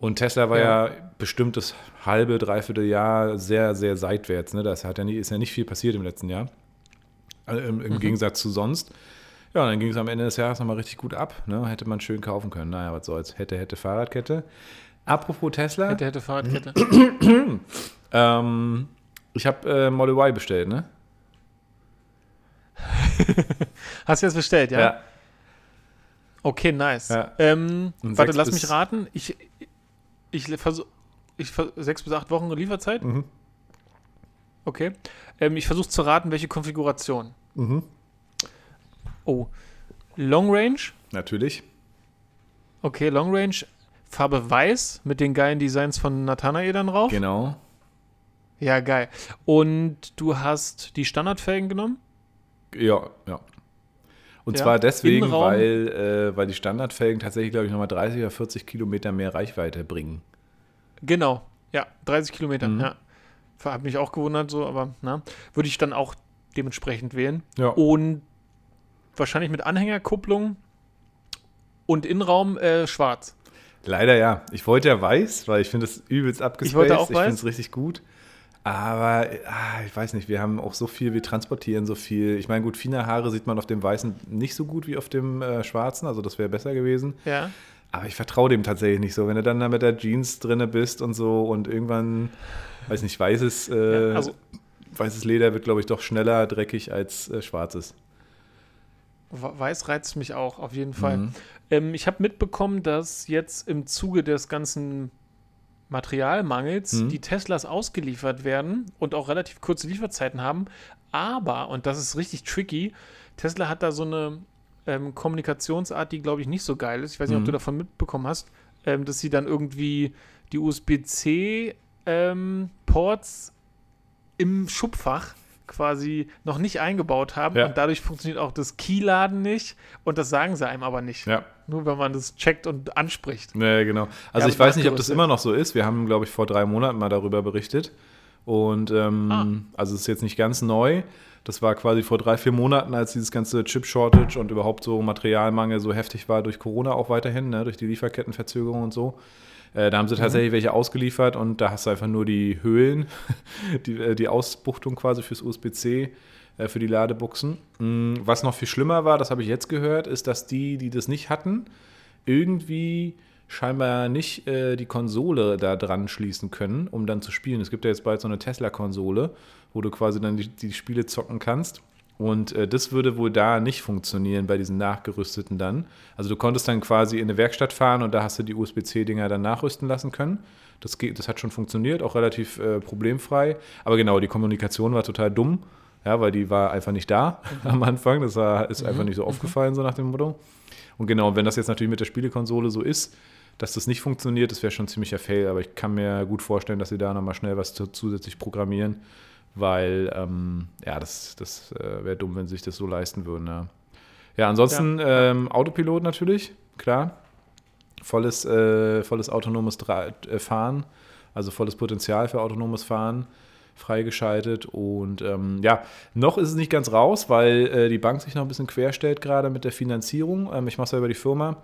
Und Tesla war ja, ja bestimmt das halbe, dreiviertel Jahr sehr, sehr seitwärts. Ne? Das hat ja nie, ist ja nicht viel passiert im letzten Jahr. Also Im, im mhm. Gegensatz zu sonst. Ja, und dann ging es am Ende des Jahres nochmal richtig gut ab. Ne? Hätte man schön kaufen können. Naja, was soll's. Hätte, hätte Fahrradkette. Apropos Tesla.
Hätte, hätte Fahrradkette.
ähm, ich habe äh, Model Y bestellt, ne?
Hast du jetzt bestellt, ja? Ja. Okay, nice. Ja. Ähm, warte, lass mich raten. Ich, ich versuche ich, sechs bis acht Wochen Lieferzeit. Mhm. Okay. Ähm, ich versuche zu raten, welche Konfiguration. Mhm. Oh. Long Range?
Natürlich.
Okay, Long Range. Farbe weiß mit den geilen Designs von Nathanael dann drauf.
Genau.
Ja, geil. Und du hast die Standardfelgen genommen?
Ja, ja. Und ja, zwar deswegen, weil, äh, weil die Standardfelgen tatsächlich, glaube ich, nochmal 30 oder 40 Kilometer mehr Reichweite bringen.
Genau, ja, 30 Kilometer, mhm. ja. Hat mich auch gewundert, so, aber na, würde ich dann auch dementsprechend wählen.
Ja.
Und wahrscheinlich mit Anhängerkupplung und Innenraum äh, schwarz.
Leider ja. Ich wollte ja weiß, weil ich finde es übelst abgespaced. Ich wollte auch weiß. Ich finde es richtig gut. Aber ah, ich weiß nicht, wir haben auch so viel, wir transportieren so viel. Ich meine, gut, fine Haare sieht man auf dem Weißen nicht so gut wie auf dem äh, Schwarzen, also das wäre besser gewesen.
Ja.
Aber ich vertraue dem tatsächlich nicht so. Wenn du dann da mit der Jeans drinne bist und so und irgendwann, weiß nicht, weißes, äh, ja, also, weißes Leder wird, glaube ich, doch schneller dreckig als äh, schwarzes.
Weiß reizt mich auch, auf jeden Fall. Mhm. Ähm, ich habe mitbekommen, dass jetzt im Zuge des ganzen Materialmangels mhm. die Teslas ausgeliefert werden und auch relativ kurze Lieferzeiten haben. Aber, und das ist richtig tricky, Tesla hat da so eine ähm, Kommunikationsart, die, glaube ich, nicht so geil ist. Ich weiß nicht, mhm. ob du davon mitbekommen hast, ähm, dass sie dann irgendwie die USB-C-Ports ähm, im Schubfach quasi noch nicht eingebaut haben ja. und dadurch funktioniert auch das Keyladen nicht und das sagen sie einem aber nicht.
Ja.
Nur wenn man das checkt und anspricht.
Nee, genau. Also ja, ich weiß nicht, ob das immer noch so ist. Wir haben, glaube ich, vor drei Monaten mal darüber berichtet. Und ähm, ah. also es ist jetzt nicht ganz neu. Das war quasi vor drei, vier Monaten, als dieses ganze Chip-Shortage und überhaupt so Materialmangel so heftig war durch Corona auch weiterhin, ne, durch die Lieferkettenverzögerung und so. Äh, da haben sie mhm. tatsächlich mhm. welche ausgeliefert und da hast du einfach nur die Höhlen, die, äh, die Ausbuchtung quasi fürs USB-C äh, für die Ladebuchsen. Mm, was noch viel schlimmer war, das habe ich jetzt gehört, ist, dass die, die das nicht hatten, irgendwie scheinbar nicht äh, die Konsole da dran schließen können, um dann zu spielen. Es gibt ja jetzt bald so eine Tesla-Konsole, wo du quasi dann die, die Spiele zocken kannst. Und äh, das würde wohl da nicht funktionieren bei diesen nachgerüsteten dann. Also du konntest dann quasi in eine Werkstatt fahren und da hast du die USB-C-Dinger dann nachrüsten lassen können. Das, geht, das hat schon funktioniert, auch relativ äh, problemfrei. Aber genau, die Kommunikation war total dumm, ja, weil die war einfach nicht da mhm. am Anfang. Das war, ist mhm. einfach nicht so mhm. aufgefallen, so nach dem Motto. Und genau, wenn das jetzt natürlich mit der Spielekonsole so ist, dass das nicht funktioniert, das wäre schon ziemlicher Fail. Aber ich kann mir gut vorstellen, dass sie da nochmal schnell was zusätzlich programmieren weil ähm, ja, das, das äh, wäre dumm, wenn sie sich das so leisten würden. Ja, ja ansonsten ja. Ähm, Autopilot natürlich, klar. Volles, äh, volles autonomes äh, Fahren, also volles Potenzial für autonomes Fahren freigeschaltet. Und ähm, ja, noch ist es nicht ganz raus, weil äh, die Bank sich noch ein bisschen querstellt gerade mit der Finanzierung. Ähm, ich mache es ja über die Firma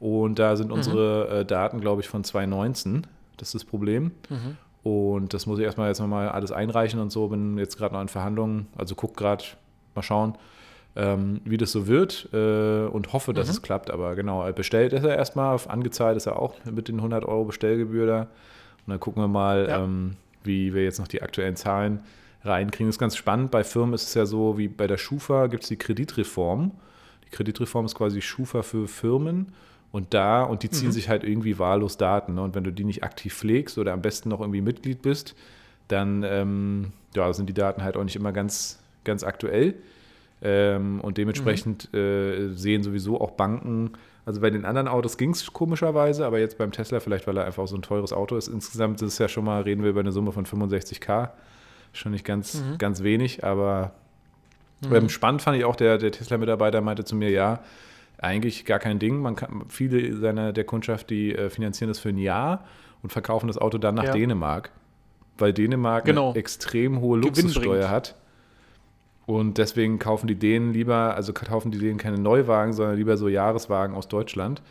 und da sind mhm. unsere äh, Daten, glaube ich, von 2019. Das ist das Problem. Mhm. Und das muss ich erstmal jetzt nochmal alles einreichen und so. Bin jetzt gerade noch in Verhandlungen, also guck gerade, mal schauen, ähm, wie das so wird äh, und hoffe, dass mhm. es klappt. Aber genau, bestellt ist er erstmal, angezahlt ist er auch mit den 100 Euro Bestellgebühr da. Und dann gucken wir mal, ja. ähm, wie wir jetzt noch die aktuellen Zahlen reinkriegen. Das ist ganz spannend. Bei Firmen ist es ja so, wie bei der Schufa gibt es die Kreditreform. Die Kreditreform ist quasi Schufa für Firmen. Und da, und die ziehen mhm. sich halt irgendwie wahllos Daten. Ne? Und wenn du die nicht aktiv pflegst oder am besten noch irgendwie Mitglied bist, dann ähm, ja, sind die Daten halt auch nicht immer ganz, ganz aktuell. Ähm, und dementsprechend mhm. äh, sehen sowieso auch Banken, also bei den anderen Autos ging es komischerweise, aber jetzt beim Tesla vielleicht, weil er einfach so ein teures Auto ist. Insgesamt ist es ja schon mal, reden wir über eine Summe von 65k. Schon nicht ganz, mhm. ganz wenig, aber mhm. spannend fand ich auch, der, der Tesla-Mitarbeiter meinte zu mir, ja, eigentlich gar kein Ding. Man kann, viele seiner der Kundschaft, die äh, finanzieren das für ein Jahr und verkaufen das Auto dann nach ja. Dänemark, weil Dänemark genau. eine extrem hohe Luxussteuer hat. Und deswegen kaufen die Dänen lieber, also kaufen die Dänen keine Neuwagen, sondern lieber so Jahreswagen aus Deutschland.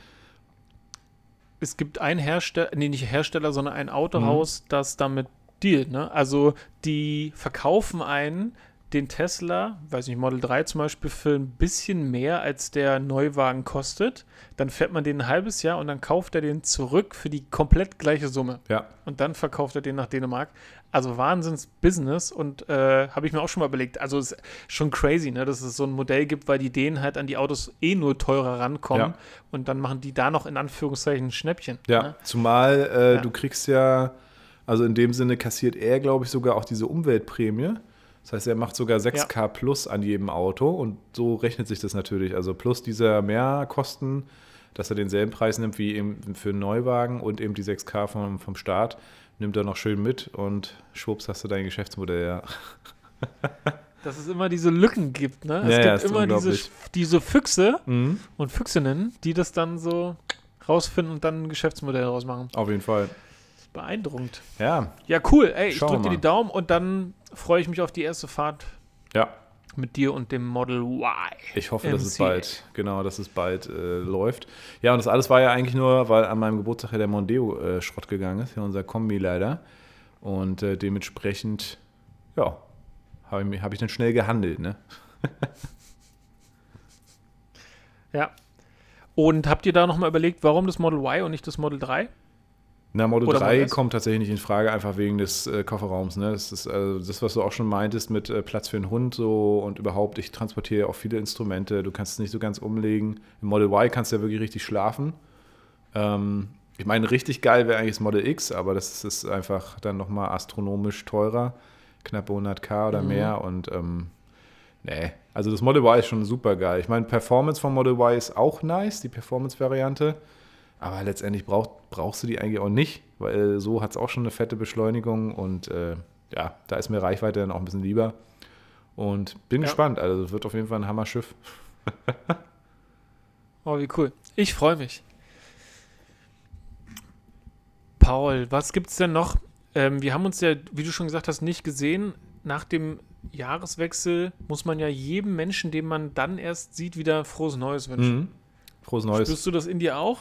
Es gibt einen Hersteller, nee, nicht Hersteller, sondern ein Autohaus, mhm. das damit dealt. Ne? Also die verkaufen einen den Tesla, weiß nicht, Model 3 zum Beispiel, für ein bisschen mehr als der Neuwagen kostet. Dann fährt man den ein halbes Jahr und dann kauft er den zurück für die komplett gleiche Summe.
Ja.
Und dann verkauft er den nach Dänemark. Also Wahnsinns-Business und äh, habe ich mir auch schon mal überlegt. Also ist schon crazy, ne, dass es so ein Modell gibt, weil die Dänen halt an die Autos eh nur teurer rankommen ja. und dann machen die da noch in Anführungszeichen ein Schnäppchen.
Ja, ne? zumal äh, ja. du kriegst ja, also in dem Sinne kassiert er, glaube ich, sogar auch diese Umweltprämie. Das heißt, er macht sogar 6K ja. plus an jedem Auto und so rechnet sich das natürlich. Also plus dieser Mehrkosten, dass er denselben Preis nimmt wie eben für einen Neuwagen und eben die 6K vom, vom Start, nimmt er noch schön mit und schwupps hast du dein Geschäftsmodell, ja.
Dass es immer diese Lücken gibt, ne? Es ja, gibt ja, immer diese, diese Füchse mhm. und Füchsinnen, die das dann so rausfinden und dann ein Geschäftsmodell rausmachen.
Auf jeden Fall.
Beeindruckend.
Ja.
Ja, cool. Ey, ich drücke dir die Daumen und dann freue ich mich auf die erste Fahrt.
Ja.
Mit dir und dem Model Y.
Ich hoffe, dass es bald, genau, dass es bald äh, läuft. Ja, und das alles war ja eigentlich nur, weil an meinem Geburtstag ja der Mondeo äh, Schrott gegangen ist, ja, unser Kombi leider. Und äh, dementsprechend, ja, habe ich, hab ich dann schnell gehandelt, ne?
ja. Und habt ihr da nochmal überlegt, warum das Model Y und nicht das Model 3?
Na, Model Oder 3 kommt tatsächlich nicht in Frage, einfach wegen des äh, Kofferraums. Ne? Das ist also das, was du auch schon meintest mit äh, Platz für einen Hund so und überhaupt, ich transportiere auch viele Instrumente. Du kannst es nicht so ganz umlegen. Im Model Y kannst du ja wirklich richtig schlafen. Ähm, ich meine, richtig geil wäre eigentlich das Model X, aber das ist einfach dann nochmal astronomisch teurer. Knappe 100k oder mhm. mehr und ähm, nee. Also das Model Y ist schon super geil. Ich meine, Performance vom Model Y ist auch nice, die Performance-Variante. Aber letztendlich brauch, brauchst du die eigentlich auch nicht, weil so hat es auch schon eine fette Beschleunigung und äh, ja, da ist mir Reichweite dann auch ein bisschen lieber. Und bin ja. gespannt. Also wird auf jeden Fall ein Hammer-Schiff.
oh, wie cool. Ich freue mich. Paul, was gibt's denn noch? Ähm, wir haben uns ja, wie du schon gesagt hast, nicht gesehen. Nach dem Jahreswechsel muss man ja jedem Menschen, den man dann erst sieht, wieder frohes Neues wünschen. Mhm.
Frohes Neues.
Spürst du das in dir auch?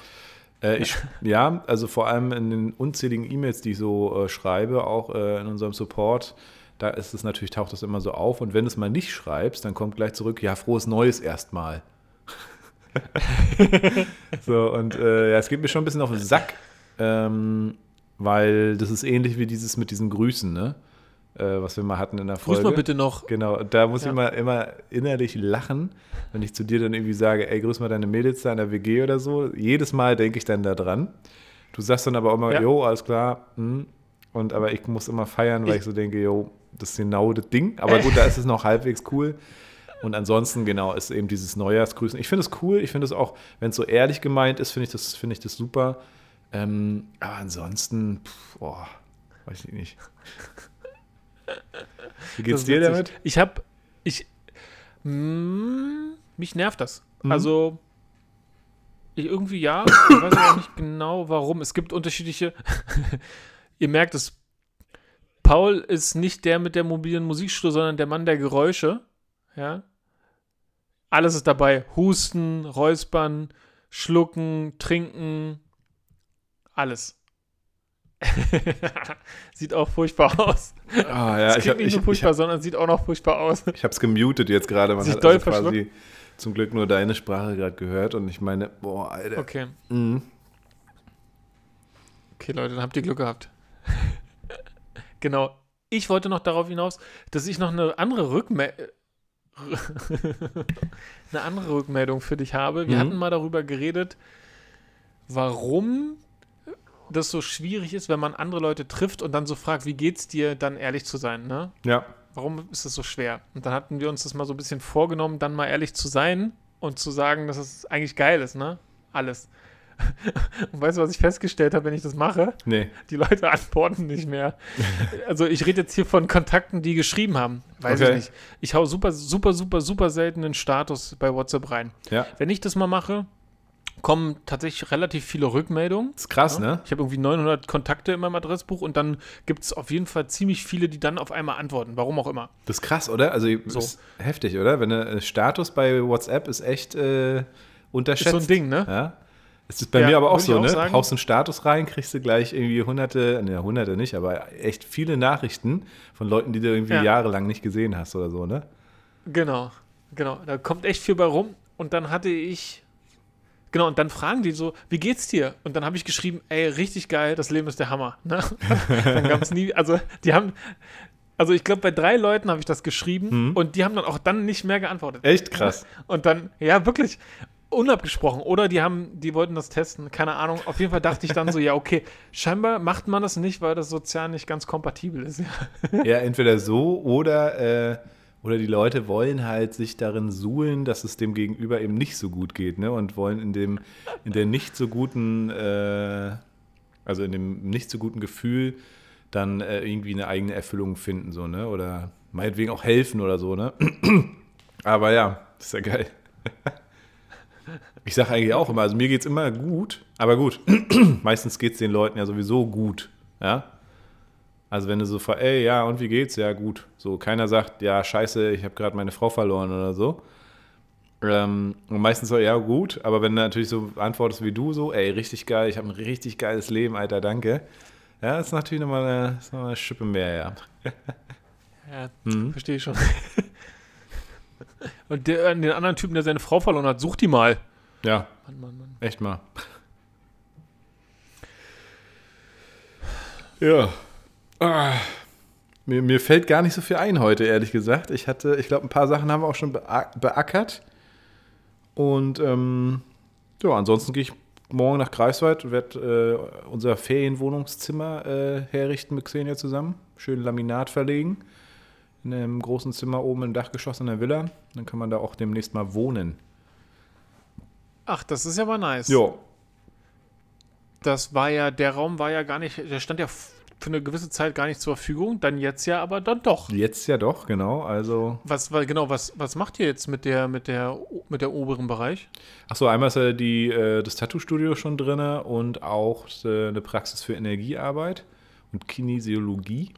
Äh, ich, ja, also vor allem in den unzähligen E-Mails, die ich so äh, schreibe, auch äh, in unserem Support, da ist es natürlich, taucht das immer so auf. Und wenn du es mal nicht schreibst, dann kommt gleich zurück, ja, frohes Neues erstmal. so, und äh, ja, es geht mir schon ein bisschen auf den Sack, ähm, weil das ist ähnlich wie dieses mit diesen Grüßen, ne? Äh, was wir mal hatten in der Folge.
Grüß mal bitte noch.
Genau, da muss ja. ich immer, immer innerlich lachen, wenn ich zu dir dann irgendwie sage, ey, grüß mal deine Mädels da in der WG oder so. Jedes Mal denke ich dann da dran. Du sagst dann aber auch immer, ja. jo, alles klar, hm. und aber ich muss immer feiern, weil ich, ich so denke, jo, das ist genau das Ding. Aber gut, da ist es noch halbwegs cool. Und ansonsten, genau, ist eben dieses Neujahrsgrüßen. Ich finde es cool. Ich finde es auch, wenn es so ehrlich gemeint ist, finde ich, das, find ich das super. Ähm, aber ansonsten, pff, boah, weiß ich nicht. Wie geht's dir damit?
Ich habe, ich, mh, mm, mich nervt das. Mhm. Also, ich irgendwie ja, ich weiß auch nicht genau warum. Es gibt unterschiedliche, ihr merkt es, Paul ist nicht der mit der mobilen Musikschule, sondern der Mann der Geräusche. Ja. Alles ist dabei. Husten, Räuspern, Schlucken, Trinken, alles. sieht auch furchtbar aus.
Ah, ja,
es klingt nicht nur furchtbar, hab, sondern sieht auch noch furchtbar aus.
Ich habe es gemutet jetzt gerade. Man hat also quasi zum Glück nur deine Sprache gerade gehört und ich meine, boah, Alter.
Okay. Mhm. Okay, Leute, dann habt ihr Glück gehabt. genau. Ich wollte noch darauf hinaus, dass ich noch eine andere Rückmeldung eine andere Rückmeldung für dich habe. Wir mhm. hatten mal darüber geredet, warum das so schwierig ist, wenn man andere Leute trifft und dann so fragt, wie geht's dir, dann ehrlich zu sein, ne?
Ja.
Warum ist das so schwer? Und dann hatten wir uns das mal so ein bisschen vorgenommen, dann mal ehrlich zu sein und zu sagen, dass es eigentlich geil ist, ne? Alles. Und weißt du, was ich festgestellt habe, wenn ich das mache?
Nee.
Die Leute antworten nicht mehr. Also ich rede jetzt hier von Kontakten, die geschrieben haben. Weiß okay. ich nicht. Ich hau super, super, super, super seltenen Status bei WhatsApp rein.
Ja.
Wenn ich das mal mache, kommen tatsächlich relativ viele Rückmeldungen.
Das ist krass, ja. ne?
Ich habe irgendwie 900 Kontakte in meinem Adressbuch und dann gibt es auf jeden Fall ziemlich viele, die dann auf einmal antworten, warum auch immer.
Das ist krass, oder? Also so. ist heftig, oder? Wenn der Status bei WhatsApp ist echt äh, unterschätzt. Ist so
ein Ding, ne?
Ja. Es ist bei ja, mir aber auch so, auch ne? Sagen. Haust einen Status rein, kriegst du gleich irgendwie hunderte, ne, hunderte nicht, aber echt viele Nachrichten von Leuten, die du irgendwie ja. jahrelang nicht gesehen hast oder so, ne?
Genau, genau. Da kommt echt viel bei rum. Und dann hatte ich Genau, und dann fragen die so, wie geht's dir? Und dann habe ich geschrieben, ey, richtig geil, das Leben ist der Hammer. Ne? dann gab es nie, also die haben, also ich glaube, bei drei Leuten habe ich das geschrieben mhm. und die haben dann auch dann nicht mehr geantwortet.
Echt krass.
Und dann, ja, wirklich unabgesprochen. Oder die haben, die wollten das testen, keine Ahnung. Auf jeden Fall dachte ich dann so, ja, okay, scheinbar macht man das nicht, weil das sozial nicht ganz kompatibel ist.
Ja, entweder so oder äh oder die Leute wollen halt sich darin suhlen, dass es dem Gegenüber eben nicht so gut geht, ne? Und wollen in dem, in der nicht so guten, äh, also in dem nicht so guten Gefühl dann äh, irgendwie eine eigene Erfüllung finden, so, ne? Oder meinetwegen auch helfen oder so, ne? Aber ja, ist ja geil. Ich sage eigentlich auch immer, also mir geht es immer gut, aber gut, meistens geht es den Leuten ja sowieso gut, ja? Also wenn du so fragst, ey, ja, und wie geht's? Ja, gut. So, keiner sagt, ja, scheiße, ich habe gerade meine Frau verloren oder so. Ähm, und meistens so, ja, gut, aber wenn du natürlich so antwortest wie du, so, ey, richtig geil, ich habe ein richtig geiles Leben, Alter, danke. Ja, ist natürlich nochmal eine, ist noch eine Schippe mehr, ja.
Ja, mhm. verstehe ich schon. und der, den anderen Typen, der seine Frau verloren hat, such die mal.
Ja. Mann, Mann, Mann. Echt mal. ja. Ah, mir, mir fällt gar nicht so viel ein heute, ehrlich gesagt. Ich hatte, ich glaube, ein paar Sachen haben wir auch schon beackert. Und ähm, ja, ansonsten gehe ich morgen nach Greifswald und werde äh, unser Ferienwohnungszimmer äh, herrichten mit Xenia zusammen. Schön Laminat verlegen. In einem großen Zimmer oben im Dachgeschoss in der Villa. Dann kann man da auch demnächst mal wohnen.
Ach, das ist ja aber nice.
Ja.
Das war ja, der Raum war ja gar nicht, der stand ja für eine gewisse Zeit gar nicht zur Verfügung, dann jetzt ja aber dann doch.
Jetzt ja doch, genau. Also.
Was, weil, genau, was, was macht ihr jetzt mit der, mit der, mit der oberen Bereich?
Achso, einmal ist ja die, äh, das Tattoo-Studio schon drin und auch äh, eine Praxis für Energiearbeit und Kinesiologie.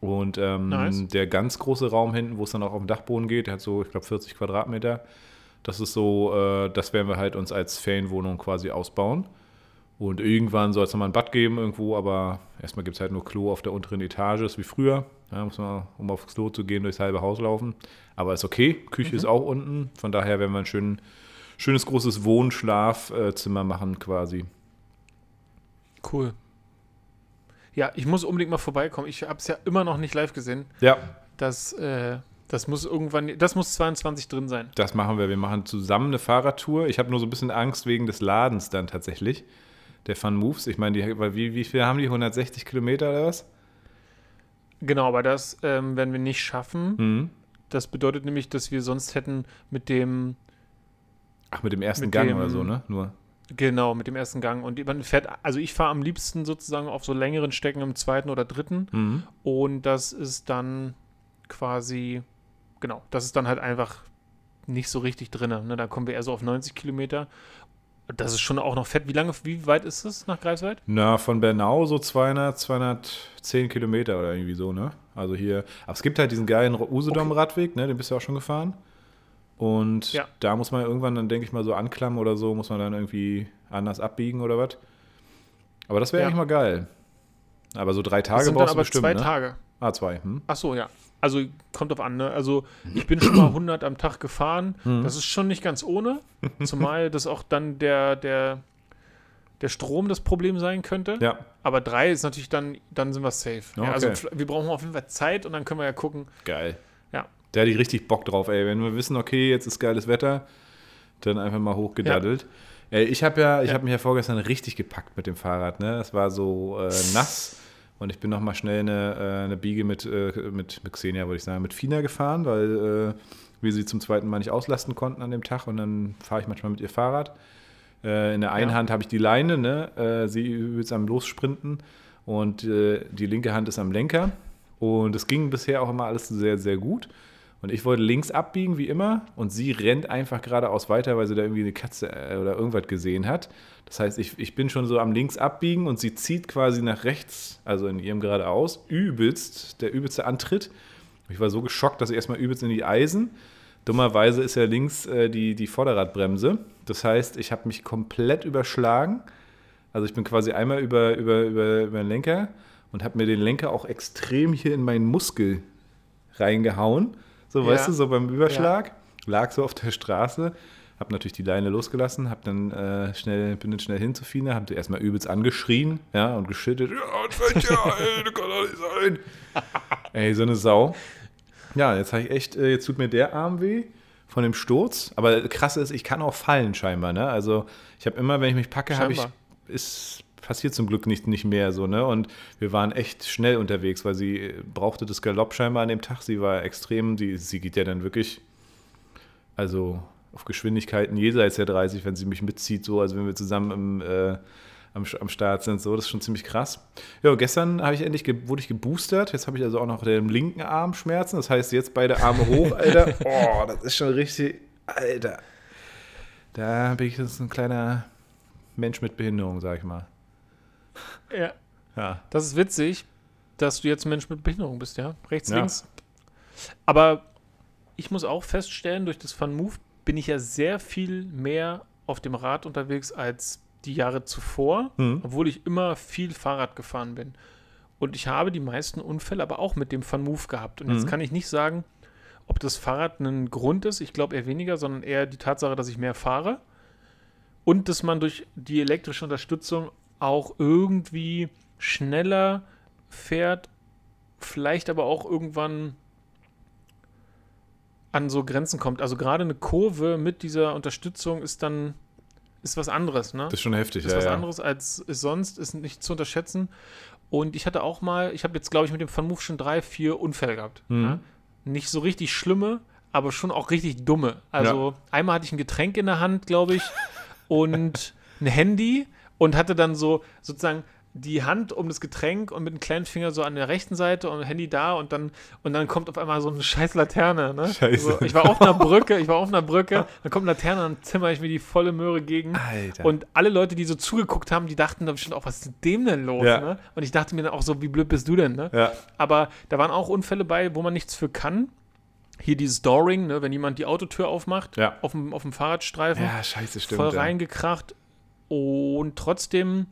Und ähm, nice. der ganz große Raum hinten, wo es dann auch auf den Dachboden geht, der hat so, ich glaube, 40 Quadratmeter. Das ist so, äh, das werden wir halt uns als Ferienwohnung quasi ausbauen. Und irgendwann soll es nochmal ein Bad geben irgendwo, aber erstmal gibt es halt nur Klo auf der unteren Etage, ist wie früher. Ja, muss man, um aufs Klo zu gehen, durchs halbe Haus laufen. Aber ist okay. Küche mhm. ist auch unten. Von daher werden wir ein schön, schönes großes Wohnschlafzimmer machen quasi.
Cool. Ja, ich muss unbedingt mal vorbeikommen. Ich habe es ja immer noch nicht live gesehen.
Ja.
Das, äh, das muss irgendwann, das muss 22 drin sein.
Das machen wir. Wir machen zusammen eine Fahrradtour. Ich habe nur so ein bisschen Angst wegen des Ladens dann tatsächlich der Fun Moves. Ich meine, wie, wie viel haben die? 160 Kilometer oder was?
Genau, aber das ähm, werden wir nicht schaffen. Mhm. Das bedeutet nämlich, dass wir sonst hätten mit dem.
Ach, mit dem ersten mit Gang dem, oder so, ne? Nur.
Genau, mit dem ersten Gang. Und man fährt, also ich fahre am liebsten sozusagen auf so längeren Strecken im zweiten oder dritten. Mhm. Und das ist dann quasi, genau, das ist dann halt einfach nicht so richtig drin. Ne? Da kommen wir eher so auf 90 Kilometer. Das ist schon auch noch fett. Wie lange, wie weit ist es nach Greifswald?
Na, von Bernau so 200, 210 Kilometer oder irgendwie so, ne? Also hier, aber es gibt halt diesen geilen Usedom-Radweg, okay. ne? Den bist du auch schon gefahren. Und ja. da muss man irgendwann dann, denke ich mal, so anklammen oder so, muss man dann irgendwie anders abbiegen oder was. Aber das wäre ja. eigentlich mal geil. Aber so drei Tage brauchst du bestimmt,
zwei
ne?
Tage.
Ah, zwei. Hm?
Ach so, ja. Also kommt drauf an, ne? Also ich bin schon mal 100 am Tag gefahren. Mhm. Das ist schon nicht ganz ohne. Zumal das auch dann der, der, der Strom das Problem sein könnte.
Ja.
Aber drei ist natürlich dann, dann sind wir safe. Okay. Ja, also wir brauchen auf jeden Fall Zeit und dann können wir ja gucken.
Geil.
Ja.
Da hätte ich richtig Bock drauf, ey. Wenn wir wissen, okay, jetzt ist geiles Wetter, dann einfach mal hochgedaddelt. Ja. Ey, ich habe ja, ich ja. habe mich ja vorgestern richtig gepackt mit dem Fahrrad, ne? Es war so äh, nass. Und ich bin noch mal schnell eine, äh, eine Biege mit, äh, mit, mit Xenia, würde ich sagen, mit Fina gefahren, weil äh, wir sie zum zweiten Mal nicht auslasten konnten an dem Tag. Und dann fahre ich manchmal mit ihr Fahrrad. in der einen ja. Hand habe ich die Leine, ne? sie übelst am Lossprinten. Und die linke Hand ist am Lenker. Und es ging bisher auch immer alles sehr, sehr gut. Und ich wollte links abbiegen, wie immer, und sie rennt einfach geradeaus weiter, weil sie da irgendwie eine Katze äh, oder irgendwas gesehen hat. Das heißt, ich, ich bin schon so am links abbiegen und sie zieht quasi nach rechts, also in ihrem geradeaus, übelst, der übelste Antritt. Ich war so geschockt, dass ich erstmal übelst in die Eisen. Dummerweise ist ja links äh, die, die Vorderradbremse. Das heißt, ich habe mich komplett überschlagen. Also ich bin quasi einmal über, über, über, über den Lenker und habe mir den Lenker auch extrem hier in meinen Muskel reingehauen. So, ja. weißt du, so beim Überschlag. Ja. Lag so auf der Straße. Hab natürlich die Leine losgelassen, hab dann äh, schnell, bin dann schnell hin zu Fina, hab die erstmal übelst angeschrien, ja, und geschüttet. Ja, ja, ey, das kann doch nicht sein. ey, so eine Sau. Ja, jetzt habe ich echt, äh, jetzt tut mir der Arm weh von dem Sturz. Aber krass ist, ich kann auch fallen scheinbar, ne? Also ich habe immer, wenn ich mich packe, habe ich, ist passiert zum Glück nicht, nicht mehr so, ne? Und wir waren echt schnell unterwegs, weil sie äh, brauchte das Galopp scheinbar an dem Tag. Sie war extrem, die, sie geht ja dann wirklich, also auf Geschwindigkeiten jenseits der 30, wenn sie mich mitzieht, so, also wenn wir zusammen im, äh, am, am Start sind, so, das ist schon ziemlich krass. Ja, gestern ich endlich wurde ich geboostert, jetzt habe ich also auch noch den linken Arm Schmerzen, das heißt jetzt beide Arme hoch, Alter. Oh, das ist schon richtig, Alter. Da bin ich jetzt ein kleiner Mensch mit Behinderung, sag ich mal.
Ja. ja. Das ist witzig, dass du jetzt ein Mensch mit Behinderung bist, ja? Rechts, ja. links. Aber ich muss auch feststellen, durch das Fun Move bin ich ja sehr viel mehr auf dem Rad unterwegs als die Jahre zuvor, mhm. obwohl ich immer viel Fahrrad gefahren bin. Und ich habe die meisten Unfälle aber auch mit dem Fun Move gehabt. Und mhm. jetzt kann ich nicht sagen, ob das Fahrrad ein Grund ist. Ich glaube eher weniger, sondern eher die Tatsache, dass ich mehr fahre. Und dass man durch die elektrische Unterstützung auch irgendwie schneller fährt, vielleicht aber auch irgendwann an so Grenzen kommt. Also gerade eine Kurve mit dieser Unterstützung ist dann ist was anderes, ne?
Das ist schon heftig,
ist
ja.
was
ja.
anderes als ist sonst, ist nicht zu unterschätzen. Und ich hatte auch mal, ich habe jetzt, glaube ich, mit dem Fun Move schon drei, vier Unfälle gehabt. Mhm. Ja? Nicht so richtig schlimme, aber schon auch richtig dumme. Also ja. einmal hatte ich ein Getränk in der Hand, glaube ich, und ein Handy und hatte dann so sozusagen die Hand um das Getränk und mit dem kleinen Finger so an der rechten Seite und Handy da und dann und dann kommt auf einmal so eine scheiß Laterne. Ne? Scheiße. Also ich war auf einer Brücke, ich war auf einer Brücke, dann kommt eine Laterne und dann zimmer ich mir die volle Möhre gegen. Alter. Und alle Leute, die so zugeguckt haben, die dachten dann bestimmt auch, was ist dem denn los? Ja. Ne? Und ich dachte mir dann auch so, wie blöd bist du denn? Ne? Ja. Aber da waren auch Unfälle bei, wo man nichts für kann. Hier dieses Dooring, ne, wenn jemand die Autotür aufmacht, ja. auf, dem, auf dem Fahrradstreifen.
Ja, scheiße, stimmt.
Voll reingekracht. Und trotzdem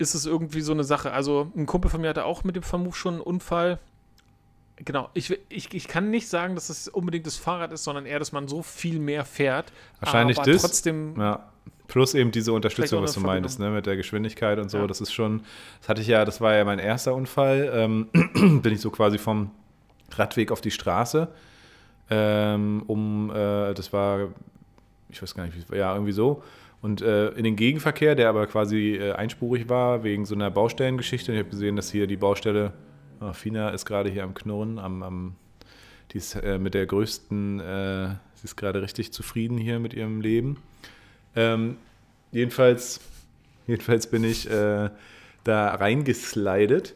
ist es irgendwie so eine Sache. Also ein Kumpel von mir hatte auch mit dem Vermove schon einen Unfall. Genau, ich, ich, ich kann nicht sagen, dass es unbedingt das Fahrrad ist, sondern eher, dass man so viel mehr fährt.
Wahrscheinlich aber das. Trotzdem ja. Plus eben diese Unterstützung, was du meintest, ne, mit der Geschwindigkeit und so. Ja. Das ist schon, das hatte ich ja, das war ja mein erster Unfall. Ähm, bin ich so quasi vom Radweg auf die Straße. Ähm, um, äh, das war, ich weiß gar nicht, wie, ja, irgendwie so. Und äh, in den Gegenverkehr, der aber quasi äh, einspurig war, wegen so einer Baustellengeschichte. Ich habe gesehen, dass hier die Baustelle, oh, Fina ist gerade hier am Knurren, am, am die ist äh, mit der größten, äh, sie ist gerade richtig zufrieden hier mit ihrem Leben. Ähm, jedenfalls, jedenfalls bin ich äh, da reingeslidet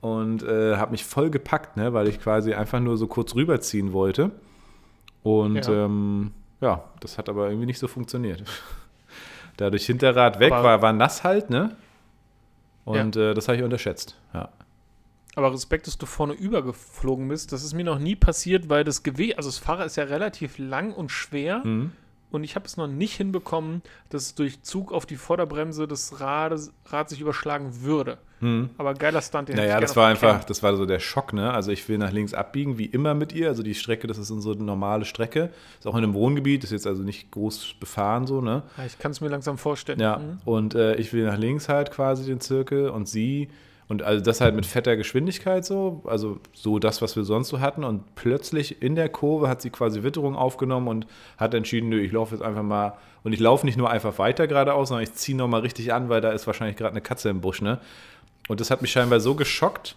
und äh, habe mich voll gepackt, ne, weil ich quasi einfach nur so kurz rüberziehen wollte. Und ja. Ähm, ja, das hat aber irgendwie nicht so funktioniert. Dadurch Hinterrad weg, war, war nass halt, ne? Und ja. äh, das habe ich unterschätzt, ja.
Aber Respekt, dass du vorne übergeflogen bist. Das ist mir noch nie passiert, weil das Gewicht, also das Fahrrad ist ja relativ lang und schwer. Mhm und ich habe es noch nicht hinbekommen, dass durch Zug auf die Vorderbremse das Rad, Rad sich überschlagen würde. Hm. Aber geiler Stunt.
Den naja, das war einfach, das war so der Schock, ne? Also ich will nach links abbiegen, wie immer mit ihr. Also die Strecke, das ist unsere normale Strecke. Ist auch in einem Wohngebiet, ist jetzt also nicht groß befahren so, ne?
Ja, ich kann es mir langsam vorstellen.
Ja, mhm. und äh, ich will nach links halt quasi den Zirkel und sie und also das halt mit fetter Geschwindigkeit so, also so das, was wir sonst so hatten. Und plötzlich in der Kurve hat sie quasi Witterung aufgenommen und hat entschieden, nö, ich laufe jetzt einfach mal. Und ich laufe nicht nur einfach weiter geradeaus, sondern ich ziehe nochmal richtig an, weil da ist wahrscheinlich gerade eine Katze im Busch, ne? Und das hat mich scheinbar so geschockt.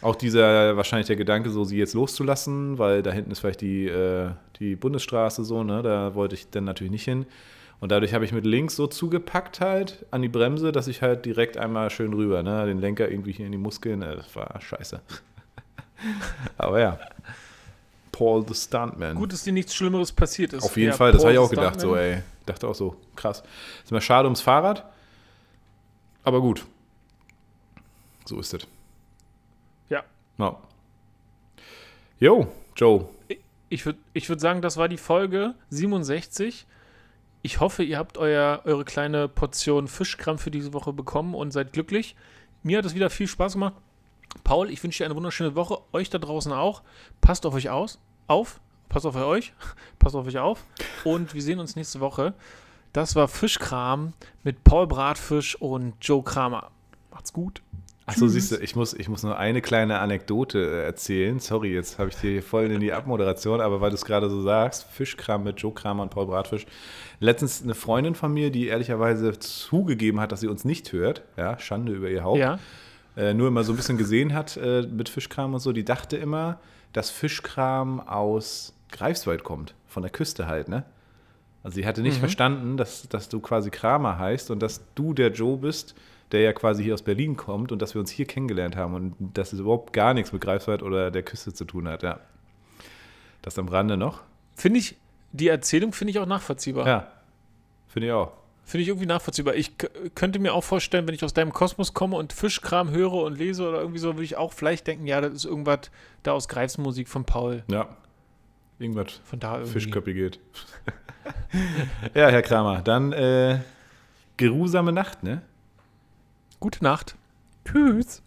Auch dieser, wahrscheinlich der Gedanke, so sie jetzt loszulassen, weil da hinten ist vielleicht die, äh, die Bundesstraße so, ne? Da wollte ich dann natürlich nicht hin. Und dadurch habe ich mit links so zugepackt halt an die Bremse, dass ich halt direkt einmal schön rüber, ne, den Lenker irgendwie hier in die Muskeln, äh, das war scheiße. Aber ja. Paul the Stuntman.
Gut, dass dir nichts Schlimmeres passiert ist.
Auf jeden ja, Fall, das habe ich auch gedacht, so, ey. Dachte auch so, krass. Ist mir schade ums Fahrrad, aber gut. So ist es.
Ja.
No. Jo, Joe.
Ich würde ich würd sagen, das war die Folge 67 ich hoffe, ihr habt euer, eure kleine Portion Fischkram für diese Woche bekommen und seid glücklich. Mir hat es wieder viel Spaß gemacht. Paul, ich wünsche dir eine wunderschöne Woche. Euch da draußen auch. Passt auf euch aus. Auf. Passt auf euch. Passt auf euch auf. Und wir sehen uns nächste Woche. Das war Fischkram mit Paul Bratfisch und Joe Kramer. Macht's gut.
Achso, siehst du, ich muss, ich muss nur eine kleine Anekdote äh, erzählen. Sorry, jetzt habe ich dir hier voll in die Abmoderation, aber weil du es gerade so sagst, Fischkram mit Joe Kramer und Paul Bratfisch. Letztens eine Freundin von mir, die ehrlicherweise zugegeben hat, dass sie uns nicht hört, ja, Schande über ihr Haupt, ja. äh, nur immer so ein bisschen gesehen hat äh, mit Fischkram und so, die dachte immer, dass Fischkram aus Greifswald kommt, von der Küste halt, ne? Also sie hatte nicht mhm. verstanden, dass, dass du quasi Kramer heißt und dass du der Joe bist, der ja quasi hier aus Berlin kommt und dass wir uns hier kennengelernt haben und dass es überhaupt gar nichts mit Greifswald oder der Küste zu tun hat, ja. Das am Rande noch.
Finde ich, die Erzählung finde ich auch nachvollziehbar.
Ja, finde ich auch.
Finde ich irgendwie nachvollziehbar. Ich könnte mir auch vorstellen, wenn ich aus deinem Kosmos komme und Fischkram höre und lese oder irgendwie so, würde ich auch vielleicht denken, ja, das ist irgendwas da aus Greifsmusik von Paul.
Ja. Irgendwas von da irgendwie. Fischköppi geht. ja, Herr Kramer, dann äh, geruhsame Nacht, ne?
Gute Nacht. Tschüss.